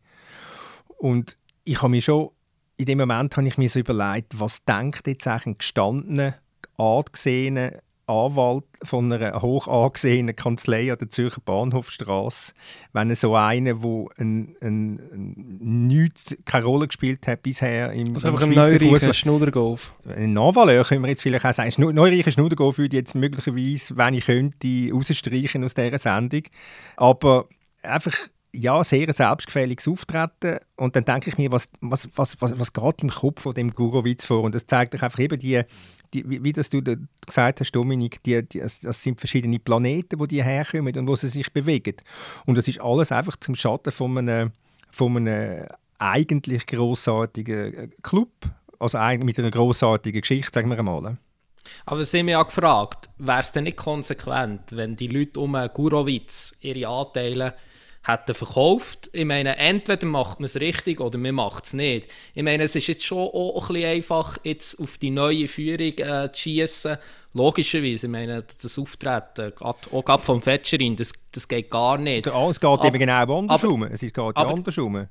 Und ich habe mir schon, in dem Moment habe ich mir so überlegt, was denkt jetzt eigentlich ein gestandener, angesehener Anwalt von einer hoch angesehenen Kanzlei an der Zürcher Bahnhofstrasse, wenn so einer, der ein, ein, ein, nichts, keine Rolle gespielt hat bisher im, also im einfach ein neureicher Schnudergolf. Ein Navaleur können wir jetzt vielleicht auch sagen. Ein neureicher Schnudergolf würde ich jetzt möglicherweise, wenn ich könnte, rausstreichen aus dieser Sendung. Aber einfach ja, sehr selbstgefälliges Auftreten. Und dann denke ich mir, was, was, was, was, was geht im Kopf von dem Gurowitz vor? Und das zeigt euch einfach eben die, die wie, wie das du gesagt hast, Dominik, die, die, das sind verschiedene Planeten, wo die herkommen und wo sie sich bewegen. Und das ist alles einfach zum Schatten von einem, von einem eigentlich grossartigen äh, Club, also mit einer grossartigen Geschichte, sagen wir einmal. Aber sie haben mich ja gefragt, wäre es denn nicht konsequent, wenn die Leute um Gurowitz ihre Anteile hätten verkauft. Ich meine, entweder macht man es richtig oder man macht es nicht. Ich meine, es ist jetzt schon auch ein bisschen einfach, jetzt auf die neue Führung äh, zu schießen. Logischerweise, ich meine, das Auftreten, auch gerade vom Fetscherin, das, das geht gar nicht. Es geht aber, eben genau andersrum. Es geht ja andersrum.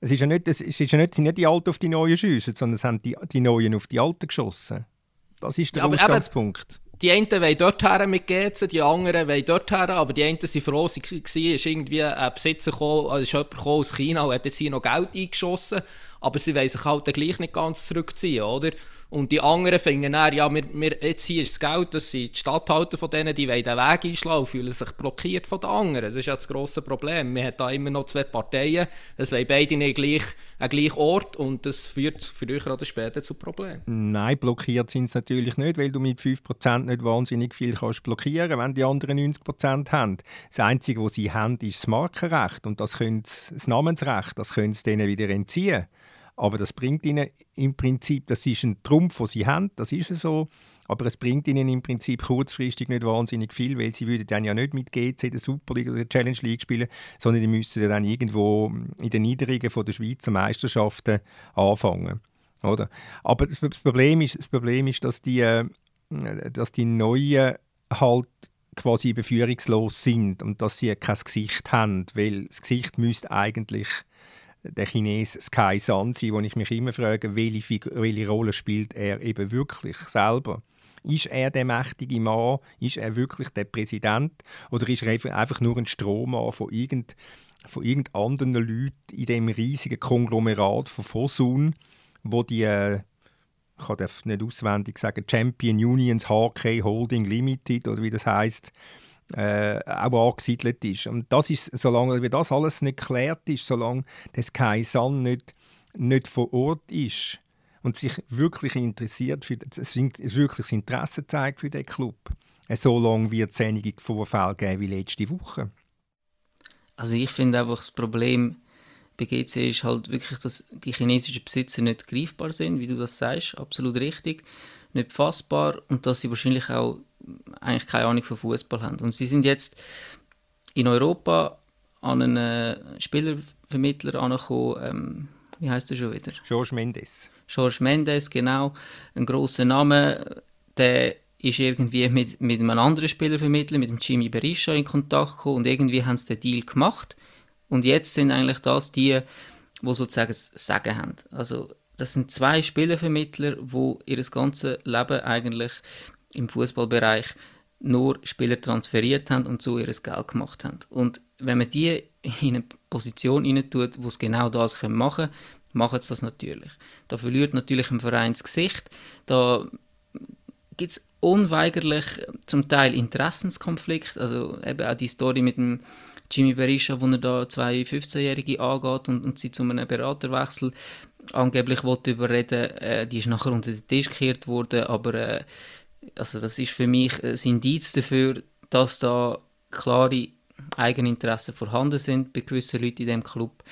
Es ist ja nicht, es ist ja nicht, sind nicht die Alten auf die Neuen schiessen, sondern es haben die, die Neuen auf die Alten geschossen. Das ist der ja, Ausgangspunkt die einen wollen dorthin mit GC, die anderen wollen dorthin, aber die einen waren froh, es ist irgendwie ein Besitzer gekommen, also ist jemand aus China und hat jetzt hier noch Geld eingeschossen, aber sie wollen sich halt gleich nicht ganz zurückziehen, oder? Und die anderen finden dann, ja, wir, wir, jetzt hier ist das Geld, das sind die Stadthalter von denen, die wollen den Weg einschlagen und fühlen sich blockiert von den anderen. Das ist ja das grosse Problem. Wir haben da immer noch zwei Parteien, es wollen beide nicht gleich, einen gleichen Ort und das führt früher oder später zu Problemen. Nein, blockiert sind sie natürlich nicht, weil du mit 5% nicht wahnsinnig viel kannst blockieren wenn die anderen 90% haben. Das Einzige, was sie haben, ist das Markenrecht und das, können sie, das Namensrecht, das können sie denen wieder entziehen. Aber das bringt ihnen im Prinzip, das ist ein Trumpf, den sie haben, das ist so, aber es bringt ihnen im Prinzip kurzfristig nicht wahnsinnig viel, weil sie würden dann ja nicht mit GC der Super League oder der Challenge League spielen, sondern die müssten dann irgendwo in den Niedrigen von der Schweizer Meisterschaften anfangen. Oder? Aber das Problem ist, das Problem ist dass, die, äh, dass die Neuen halt quasi beführungslos sind und dass sie kein Gesicht haben, weil das Gesicht müsste eigentlich der Chines Sky San sein, wo ich mich immer frage, welche, welche Rolle spielt er eben wirklich selber? Ist er der mächtige Mann? Ist er wirklich der Präsident? Oder ist er einfach nur ein Strohmann von, irgend, von irgendeinen Leuten in dem riesigen Konglomerat von Fosun, wo die, äh, ich kann nicht auswendig sagen, Champion Unions HK Holding Limited oder wie das heißt, äh, auch angesiedelt ist. Und das ist, solange wie das alles nicht geklärt ist, solange das Kaisan nicht, nicht vor Ort ist und sich wirklich interessiert, für, wirklich Interesse zeigt für den Club, äh, so lange wird es einige Vorfälle geben wie letzte Woche. Also ich finde einfach das Problem bei GC ist halt wirklich, dass die chinesischen Besitzer nicht greifbar sind, wie du das sagst, absolut richtig, nicht fassbar und dass sie wahrscheinlich auch eigentlich keine Ahnung von Fußball haben. Und sie sind jetzt in Europa an einen äh, Spielervermittler angekommen, ähm, wie heißt der schon wieder? George Mendes. George Mendes, genau, ein großer Name, der ist irgendwie mit, mit einem anderen Spielervermittler, mit dem Jimmy Berisha in Kontakt gekommen und irgendwie haben sie den Deal gemacht. Und jetzt sind eigentlich das die, die sozusagen das Sagen haben. Also das sind zwei Spielervermittler, die ihr ganzes Leben eigentlich im Fußballbereich nur Spieler transferiert haben und so ihr Geld gemacht haben. Und wenn man die in eine Position hinein tut, wo sie genau das machen können, machen sie das natürlich. Da verliert natürlich ein Verein das Gesicht. Da gibt es unweigerlich zum Teil Interessenskonflikt. Also eben auch die Story mit dem Jimmy Berisha, wo er da zwei 15-Jährige angeht und, und sie zu einem Beraterwechsel angeblich wollte überreden, äh, die ist nachher unter den Tisch gekehrt worden, aber äh, also das ist für mich ein Indiz dafür, dass da klare Eigeninteressen vorhanden sind bei gewissen Leuten in dem Club.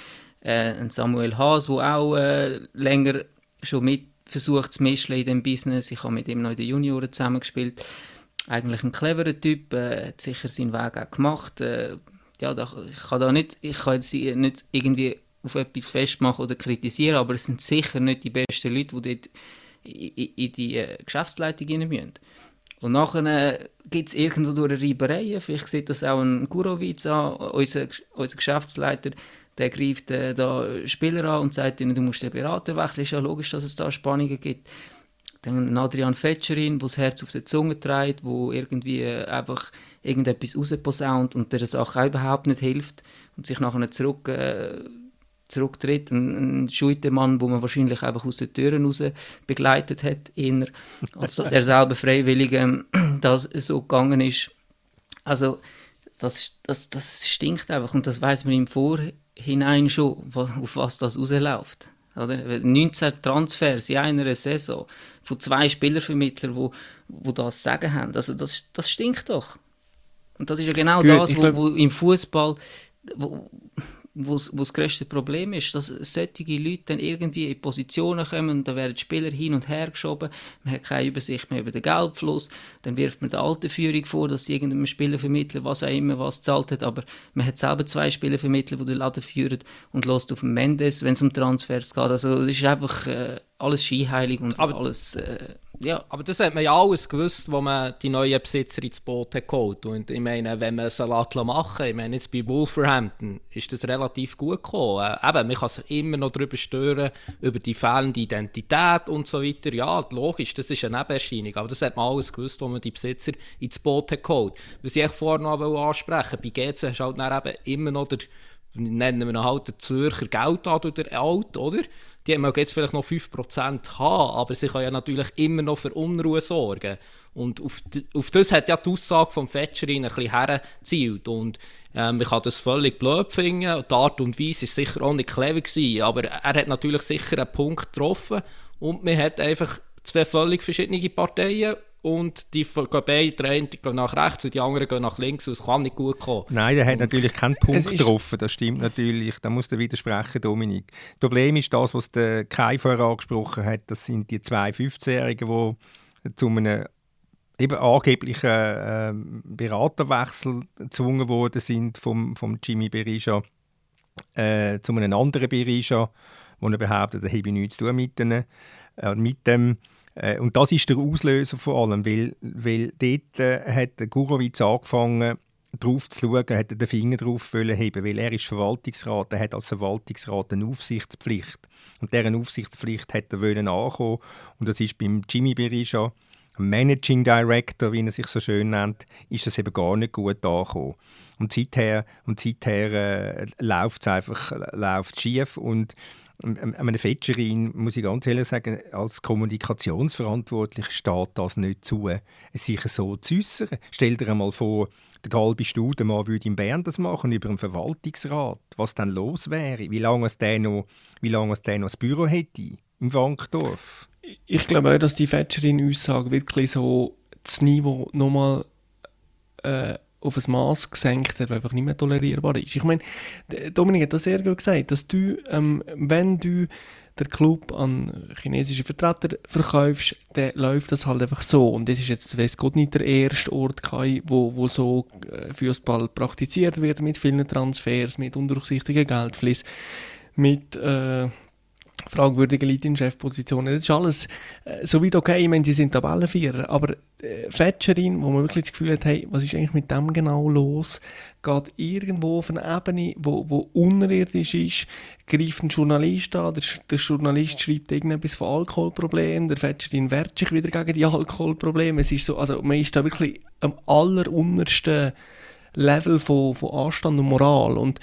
Äh, Samuel Haas, der auch äh, länger schon mit versucht zu mischen in dem Business. Ich habe mit ihm noch in den Junioren zusammengespielt. Eigentlich ein cleverer Typ, äh, hat sicher seinen Weg auch gemacht. Äh, ja, da, ich kann da nicht, ich kann jetzt nicht irgendwie auf etwas festmachen oder kritisieren, aber es sind sicher nicht die besten Leute, die dort in, die äh, Geschäftsleitung rein müssen. Und nachher äh, gibt es irgendwo durch eine Reiberei, vielleicht sieht das auch ein Gurowitz an, unser, unser Geschäftsleiter, der greift äh, da Spieler an und sagt ihnen, du musst den Berater wechseln. Ist ja logisch, dass es da Spannungen gibt. Dann Adrian Fetscherin, der das Herz auf die Zunge trägt, wo irgendwie äh, einfach irgendetwas rausposaunt und der Sache auch überhaupt nicht hilft und sich nachher zurück... Äh, zurücktritt. Ein, ein Schuitemann, wo man wahrscheinlich einfach aus den Türen raus begleitet hat, eher, als dass er selber freiwillig ähm, *clears throat* das so gegangen ist. Also das, das, das stinkt einfach und das weiß man im Vorhinein schon, auf was das rausläuft. Oder? 19 Transfers in einer Saison von zwei Spielevermittlern, wo, wo das Sagen haben. Also das, das stinkt doch. Und das ist ja genau Gut, das, wo, glaub... wo im Fußball wo das grösste Problem ist, dass solche Leute dann irgendwie in Positionen kommen und dann werden die Spieler hin und her geschoben, man hat keine Übersicht mehr über den Geldfluss, dann wirft man der alten Führung vor, dass sie irgendeinem Spieler vermitteln, was auch immer was zahlt hat, aber man hat selber zwei Spieler vermittelt, die den Laden führen und lässt auf Mendes, wenn es um Transfers geht. Also das ist einfach äh, alles skiheilig und aber alles... Äh, ja. Aber das hat man ja alles gewusst, wo man die neuen Besitzer ins Boot hat geholt. Und ich meine, wenn man Salat machen ich meine, jetzt bei Wolverhampton ist das relativ gut gekommen. Äh, eben, man kann sich immer noch darüber stören, über die fehlende Identität und so weiter. Ja, logisch, das ist eine Nebenerscheinung. Aber das hat man alles gewusst, wo man die Besitzer ins Boot hat geholt. Was ich vorhin noch ansprechen bei GC hast du halt dann eben immer noch der, nennen wir ihn halt den Zürcher Geldad oder Alt, oder? Die mögen jetzt vielleicht noch 5% haben, aber sie können ja natürlich immer noch für Unruhe sorgen. Und auf, auf das hat ja die Aussage vom Fetscherin ein bisschen hergezielt. Und ähm, ich kann das völlig blöd finden. Die Art und Weise war sicher auch nicht clever, gewesen, aber er hat natürlich sicher einen Punkt getroffen. Und man hat einfach zwei völlig verschiedene Parteien und die gehen beide, die gehen nach rechts und die anderen gehen nach links und es kann nicht gut kommen. Nein, der hat natürlich keinen Punkt getroffen, das stimmt natürlich, da muss er widersprechen, Dominik. Das Problem ist das, was der Kai vorher angesprochen hat, das sind die zwei 15-Jährigen, die zu einem eben angeblichen äh, Beraterwechsel gezwungen worden sind vom, vom Jimmy Berisha äh, zu einem anderen Berisha, wo er behauptet, er habe nichts zu tun mit, denen, äh, mit dem und das ist der Auslöser vor allem, weil, weil dort äh, hat Gurowitz angefangen, drauf zu schauen, hat den Finger drauf heben, weil er ist Verwaltungsrat, er hat als Verwaltungsrat eine Aufsichtspflicht. Und deren Aufsichtspflicht hat er wollen ankommen. Und das ist beim Jimmy Berisha Managing Director, wie er sich so schön nennt, ist das eben gar nicht gut angekommen. Und seither, und seither äh, läuft es einfach läuft's schief und ähm, einem Fetscherin, muss ich ganz ehrlich sagen, als Kommunikationsverantwortlich steht das nicht zu, sich so zu äußern. Stell dir einmal vor, der Galbi Studemann würde in Bern das machen, über einen Verwaltungsrat, was dann los wäre, wie lange es der noch, wie lange es der noch das Büro hätte im Wankdorf. Ich glaube auch, dass die Fetscherin-Aussage wirklich so das Niveau nochmal äh, auf ein Maß gesenkt hat, das einfach nicht mehr tolerierbar ist. Ich meine, Dominik hat das sehr gut gesagt, dass du, ähm, wenn du den Club an chinesische Vertreter verkaufst, dann läuft das halt einfach so. Und das ist jetzt, weiß Gott, nicht der erste Ort, wo, wo so äh, Fußball praktiziert wird, mit vielen Transfers, mit undurchsichtigen Geldfliss, mit... Äh, fragwürdige Leute in Chefpositionen. Das ist alles äh, soweit okay, ich meine, sie sind Tabellenvierer, aber äh, Fetscherin, wo man wirklich das Gefühl hat, hey, was ist eigentlich mit dem genau los, geht irgendwo auf eine Ebene, wo, wo unterirdisch ist, greift ein Journalist an, der, der Journalist schreibt irgendetwas von Alkoholproblemen, der Fetscherin wehrt sich wieder gegen die Alkoholprobleme. Es ist so, also man ist da wirklich am alleruntersten Level von, von Anstand und Moral und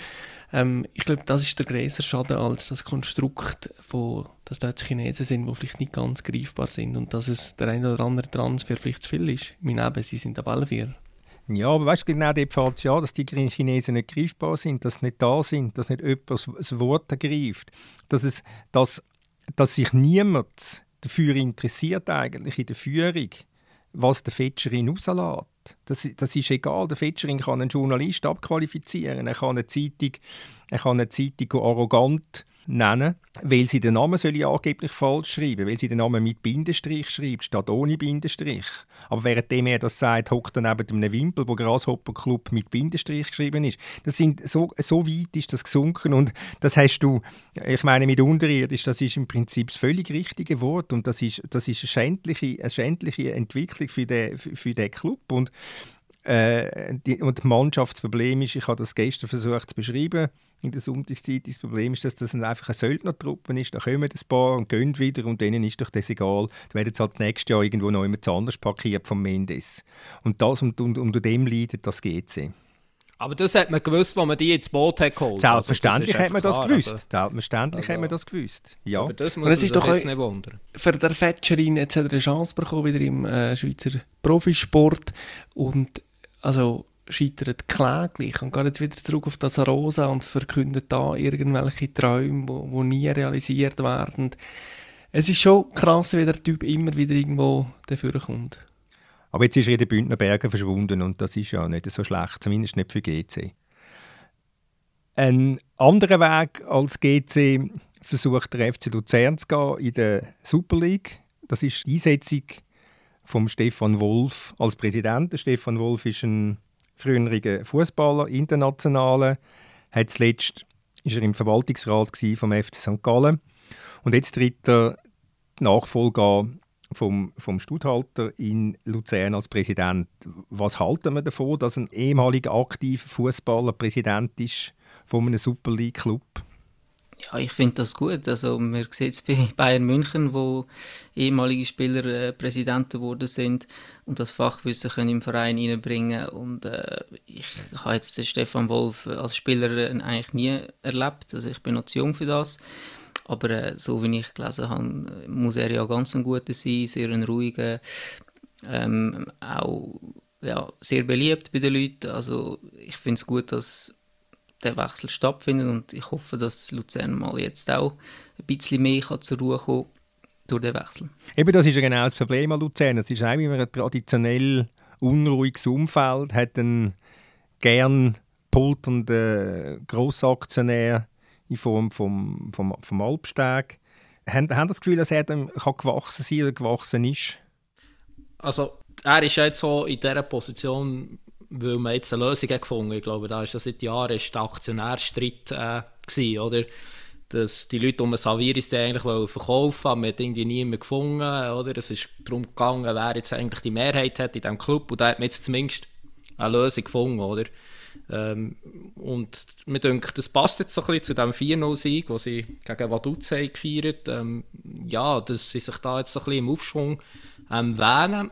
ähm, ich glaube, das ist der größere Schaden als das Konstrukt, von, dass dort Chinesen sind, die vielleicht nicht ganz greifbar sind und dass es der eine oder andere Transfer vielleicht zu viel ist. Ich meine, eben, sie sind Tabellenvierer. Ja, aber weißt du, genau dort fällt ja, dass die Chinesen nicht greifbar sind, dass sie nicht da sind, dass nicht jemand das Wort ergreift, dass, es, dass, dass sich niemand dafür interessiert eigentlich in der Führung, was der Fetscherin rauslässt. Das, das ist egal. Der Fetschering kann einen Journalist abqualifizieren. Er kann eine Zeitung, er kann eine Zeitung arrogant nennen, weil sie den Namen soll ich angeblich falsch schreiben, weil sie den Namen mit Bindestrich schreibt, statt ohne Bindestrich. Aber währenddem er das sagt, hockt er neben einem Wimpel, wo Grasshopper Club mit Bindestrich geschrieben ist. Das sind, so, so weit ist das gesunken und das hast du, ich meine mit unterirdisch, das ist im Prinzip das völlig richtige Wort und das ist, das ist eine, schändliche, eine schändliche Entwicklung für den, für den Club und äh, die, und das Mannschaftsproblem ist, ich habe das gestern versucht zu beschreiben in der Sonntagszeit, das Problem ist, dass das einfach eine Söldnertruppe ist, da kommen ein paar und gehen wieder und denen ist doch das egal, da werden sie halt nächstes Jahr irgendwo noch jemand anders parkiert vom Mendes. Und das und, und unter dem leidet das GC. Aber das hat man gewusst, als man die ins Boot hat geholt. Selbstverständlich also, hat man das klar, gewusst. Also, Selbstverständlich also, hat man das gewusst. Ja. Aber das muss man sich jetzt nicht wundern. Für den Fetscherin hat er eine Chance bekommen, wieder im äh, Schweizer Profisport. Und also scheitert kläglich und geht jetzt wieder zurück auf das Rosa und verkündet da irgendwelche Träume, die, die nie realisiert werden. Es ist schon krass, wie der Typ immer wieder irgendwo dafür kommt. Aber jetzt ist er in den Bündner Bergen verschwunden und das ist ja nicht so schlecht, zumindest nicht für GC. Ein anderer Weg als GC versucht der FC Luzern zu gehen in der Super League. Das ist die Einsetzung von Stefan Wolf als Präsident. Stefan Wolf ist ein früheriger Fußballer, internationaler. Hat zuletzt ist er im Verwaltungsrat vom FC St. Gallen und jetzt tritt er Nachfolger vom, vom Studhalter in Luzern als Präsident. Was halten wir davon, dass ein ehemaliger aktiver Fußballer Präsident ist von einem Super League Club? Ja, ich finde das gut. Also man sieht es bei *laughs* Bayern München, wo ehemalige Spieler äh, Präsidenten geworden sind und das Fachwissen können im Verein reinbringen. Und äh, ich habe jetzt den Stefan Wolf als Spieler äh, eigentlich nie erlebt. Also ich bin noch zu jung für das. Aber äh, so wie ich gelesen habe, muss er ja ganz ein guter sein, sehr ein ruhiger, ähm, auch ja, sehr beliebt bei den Leuten. Also ich finde es gut, dass der Wechsel stattfindet und ich hoffe, dass Luzern mal jetzt auch ein bisschen mehr kann zur Ruhe kommen durch den Wechsel. Eben, das ist ja genau das Problem an Luzern. Es ist auch immer ein traditionell unruhiges Umfeld, hat einen gern polternden Grossaktionär in Form vom, vom, vom Alpsteg. Haben, haben das Gefühl, dass er dann kann gewachsen sein oder gewachsen ist? Also, er ist jetzt so in dieser Position, weil man jetzt eine Lösung hat gefunden Ich glaube, da ist das seit Jahren ist der Aktionärstreit äh, gewesen, oder? Dass die Leute um Saviris eigentlich verkaufen wollten, man hat irgendwie niemanden gefunden, oder? Es ist darum gegangen, wer jetzt eigentlich die Mehrheit hat in diesem Club und da hat man jetzt zumindest eine Lösung gefunden, oder? Ähm, und mir denke, das passt jetzt so ein bisschen zu dem 4-0-Sieg, den sie gegen Vaduz gefeiert ähm, Ja, dass sie sich da jetzt so ein bisschen im Aufschwung ähm, wählen.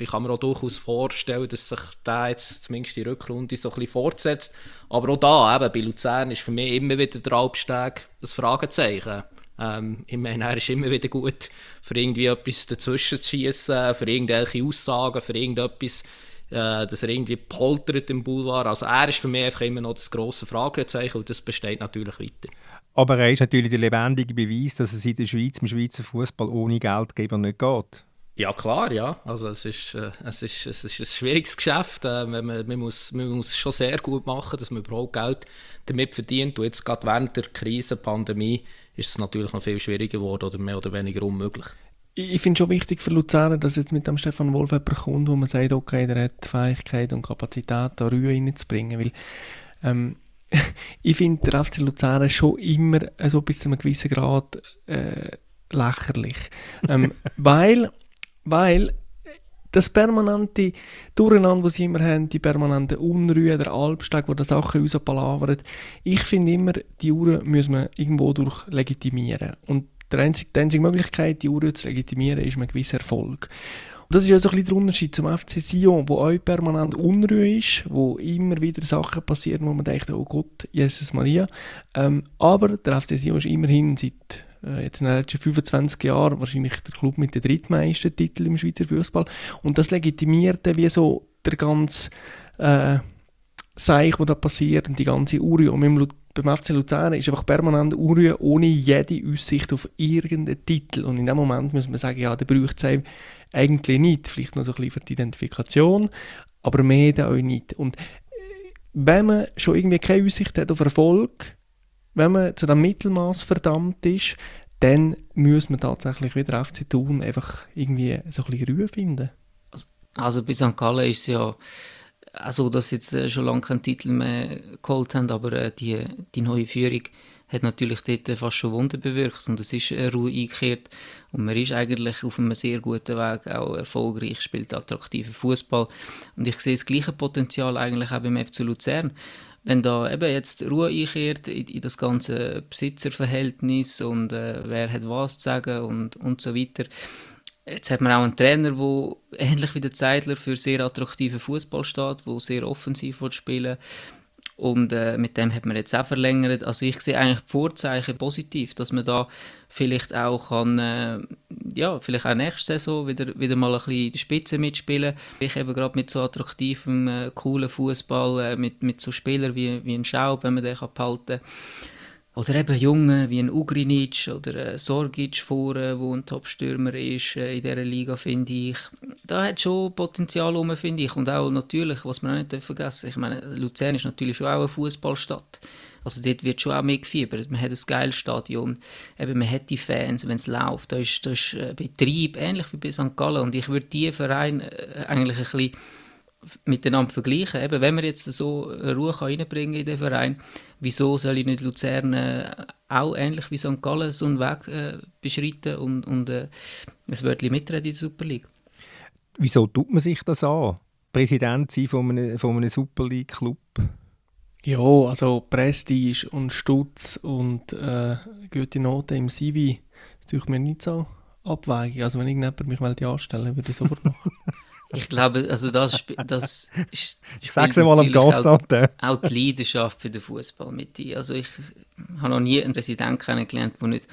Ich kann mir auch durchaus vorstellen, dass sich da jetzt zumindest die Rückrunde so ein bisschen fortsetzt. Aber auch da, eben, bei Luzern ist für mich immer wieder der Alpsteg ein Fragezeichen. Ähm, ich meine, er ist immer wieder gut, für irgendwie etwas dazwischen zu schießen, für irgendwelche Aussagen, für irgendetwas, äh, dass er irgendwie poltert im Boulevard. Also er ist für mich einfach immer noch das grosse Fragezeichen und das besteht natürlich weiter. Aber er ist natürlich der lebendige Beweis, dass es in der Schweiz, im Schweizer Fußball ohne Geldgeber nicht geht. Ja, klar, ja. Also es ist, äh, es ist, es ist ein schwieriges Geschäft. Äh, man, man, muss, man muss schon sehr gut machen, dass man überhaupt Geld damit verdient. Und jetzt gerade während der Krise, Pandemie, ist es natürlich noch viel schwieriger geworden oder mehr oder weniger unmöglich. Ich finde es schon wichtig für Luzern, dass jetzt mit dem Stefan Wolf jemand kommt, wo man sagt, okay, der hat die Fähigkeit und Kapazität, da Ruhe reinzubringen. Weil, ähm, *laughs* ich finde der FC Luzern schon immer so bis zu einem gewissen Grad äh, lächerlich. ähm, *laughs* weil weil das permanente Durcheinander, das sie immer haben, die permanente Unruhe, der Albstag, wo die Sachen rauspalavert, ich finde immer, die Uhren müssen wir irgendwo durch legitimieren. Und die einzige, die einzige Möglichkeit, die Uhren zu legitimieren, ist ein gewisser Erfolg. Und das ist ja so ein bisschen der Unterschied zum FC Sion, wo auch permanent Unruhe ist, wo immer wieder Sachen passieren, wo man denkt, oh Gott, Jesus Maria. Ähm, aber der FC Sion ist immerhin seit äh, jetzt in den letzten 25 Jahren wahrscheinlich der Club mit den drittmeisten Titeln im Schweizer Fußball. Und das legitimiert dann wie so der ganze äh, Seich, was da passiert und die ganze Unruhe. Und beim, beim FC Luzern ist einfach permanent Unruhe ohne jede Aussicht auf irgendeinen Titel. Und in dem Moment muss man sagen, ja, der braucht es eigentlich nicht. Vielleicht noch so ein bisschen für die Identifikation, aber mehr dann auch nicht. Und äh, wenn man schon irgendwie keine Aussicht hat auf Erfolg, wenn man zu dem Mittelmaß verdammt ist, dann muss man tatsächlich wieder FC Thun einfach irgendwie so ein bisschen Ruhe finden. Also, bei St. Gallen ist es ja also, dass jetzt äh, schon lange keinen Titel mehr geholt haben, aber äh, die, die neue Führung hat natürlich dort fast schon Wunder bewirkt und es ist äh, Ruhe eingekehrt und man ist eigentlich auf einem sehr guten Weg, auch erfolgreich, spielt attraktiven Fußball und ich sehe das gleiche Potenzial eigentlich auch beim FC Luzern wenn da eben jetzt Ruhe einkehrt in, in das ganze Besitzerverhältnis und äh, wer hat was zu sagen und, und so weiter. Jetzt hat man auch einen Trainer, der ähnlich wie der Zeidler für sehr attraktiven Fußball steht, der sehr offensiv spielen will und äh, mit dem hat man jetzt auch verlängert. Also ich sehe eigentlich die Vorzeichen positiv, dass man da vielleicht auch kann, äh, ja, vielleicht auch nächste Saison wieder, wieder mal ein bisschen in der Spitze mitspielen. Ich eben gerade mit so attraktivem, äh, coolen Fußball, äh, mit, mit so Spielern wie, wie ein Schaub, wenn man den kann behalten kann oder eben Junge wie ein Ugrinic oder ein Sorgic vorne, wo ein Top-Stürmer ist äh, in dieser Liga, finde ich. Da hat schon Potenzial rum, finde ich. Und auch natürlich, was man auch nicht vergessen ich meine, Luzern ist natürlich schon auch eine Fußballstadt. Also dort wird schon auch mitgefiebert. Man hat ein geiles Stadion, eben, man hat die Fans, wenn es läuft. Da ist, da ist äh, Betrieb, ähnlich wie bei St. Gallen. Und ich würde diesen Verein äh, eigentlich ein bisschen miteinander vergleichen. Eben, wenn man jetzt so Ruhe reinbringen kann in den Verein, wieso soll ich nicht Luzern äh, auch ähnlich wie St. Gallen so einen Weg äh, beschreiten und, und äh, ein Wörtchen mitreden in der Super League? Wieso tut man sich das an? Präsident sein von einem, von einem Super League-Club? Ja, also Prestige und Stutz und äh, gute Noten im CV, das tue ich mir nicht so abwägen. Also wenn irgendjemand mich anstellen würde ich es *laughs* sofort machen. Ich glaube, also das, das ist, *laughs* Sag's mal am Gast auch, auch die Leidenschaft für den Fußball mit dir. Also ich habe noch nie einen Resident kennengelernt, der nicht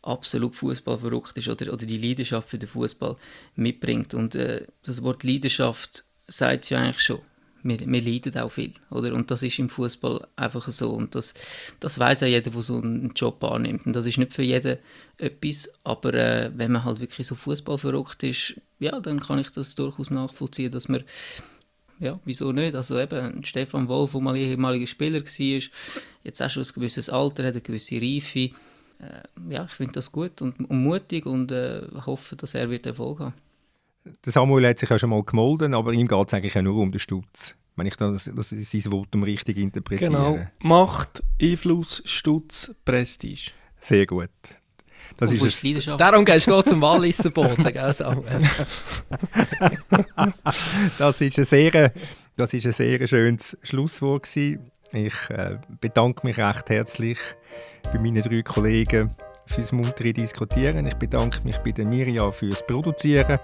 absolut Fußball verrückt ist oder, oder die Leidenschaft für den Fußball mitbringt. Und äh, das Wort Leidenschaft sagt es ja eigentlich schon wir, wir leiden auch viel, oder? Und das ist im Fußball einfach so. Und das, das weiß ja jeder, der so einen Job annimmt. Und das ist nicht für jeden etwas, aber äh, wenn man halt wirklich so Fußball verrückt ist, ja, dann kann ich das durchaus nachvollziehen, dass man ja, wieso nicht? Also eben, Stefan Wolf, der mal ehemaliger Spieler war, jetzt auch schon ein gewisses Alter, hat eine gewisse Reife. Äh, ja, ich finde das gut und, und mutig und äh, hoffe, dass er wird Erfolg haben der Samuel hat sich ja schon mal gemolden, aber ihm geht es eigentlich ja nur um den Stutz. Wenn ich das, das sein Votum richtig interpretiere. Genau. Macht, Einfluss, Stutz, Prestige. Sehr gut. Das ist es. Darum gehst du zum Walliserboten, gell, Samuel? *laughs* das ist ein sehr, das ist ein sehr schönes Schlusswort gewesen. Ich äh, bedanke mich recht herzlich bei meinen drei Kollegen fürs muntere Diskutieren. Ich bedanke mich bei der Mirja fürs Produzieren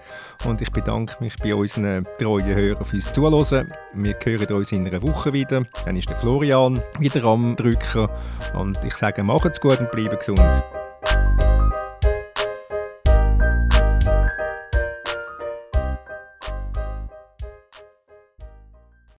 und ich bedanke mich bei unseren treuen Hörern fürs Zuhören. Wir hören uns in einer Woche wieder. Dann ist der Florian wieder am Drücker und ich sage, macht's gut und bleiben gesund.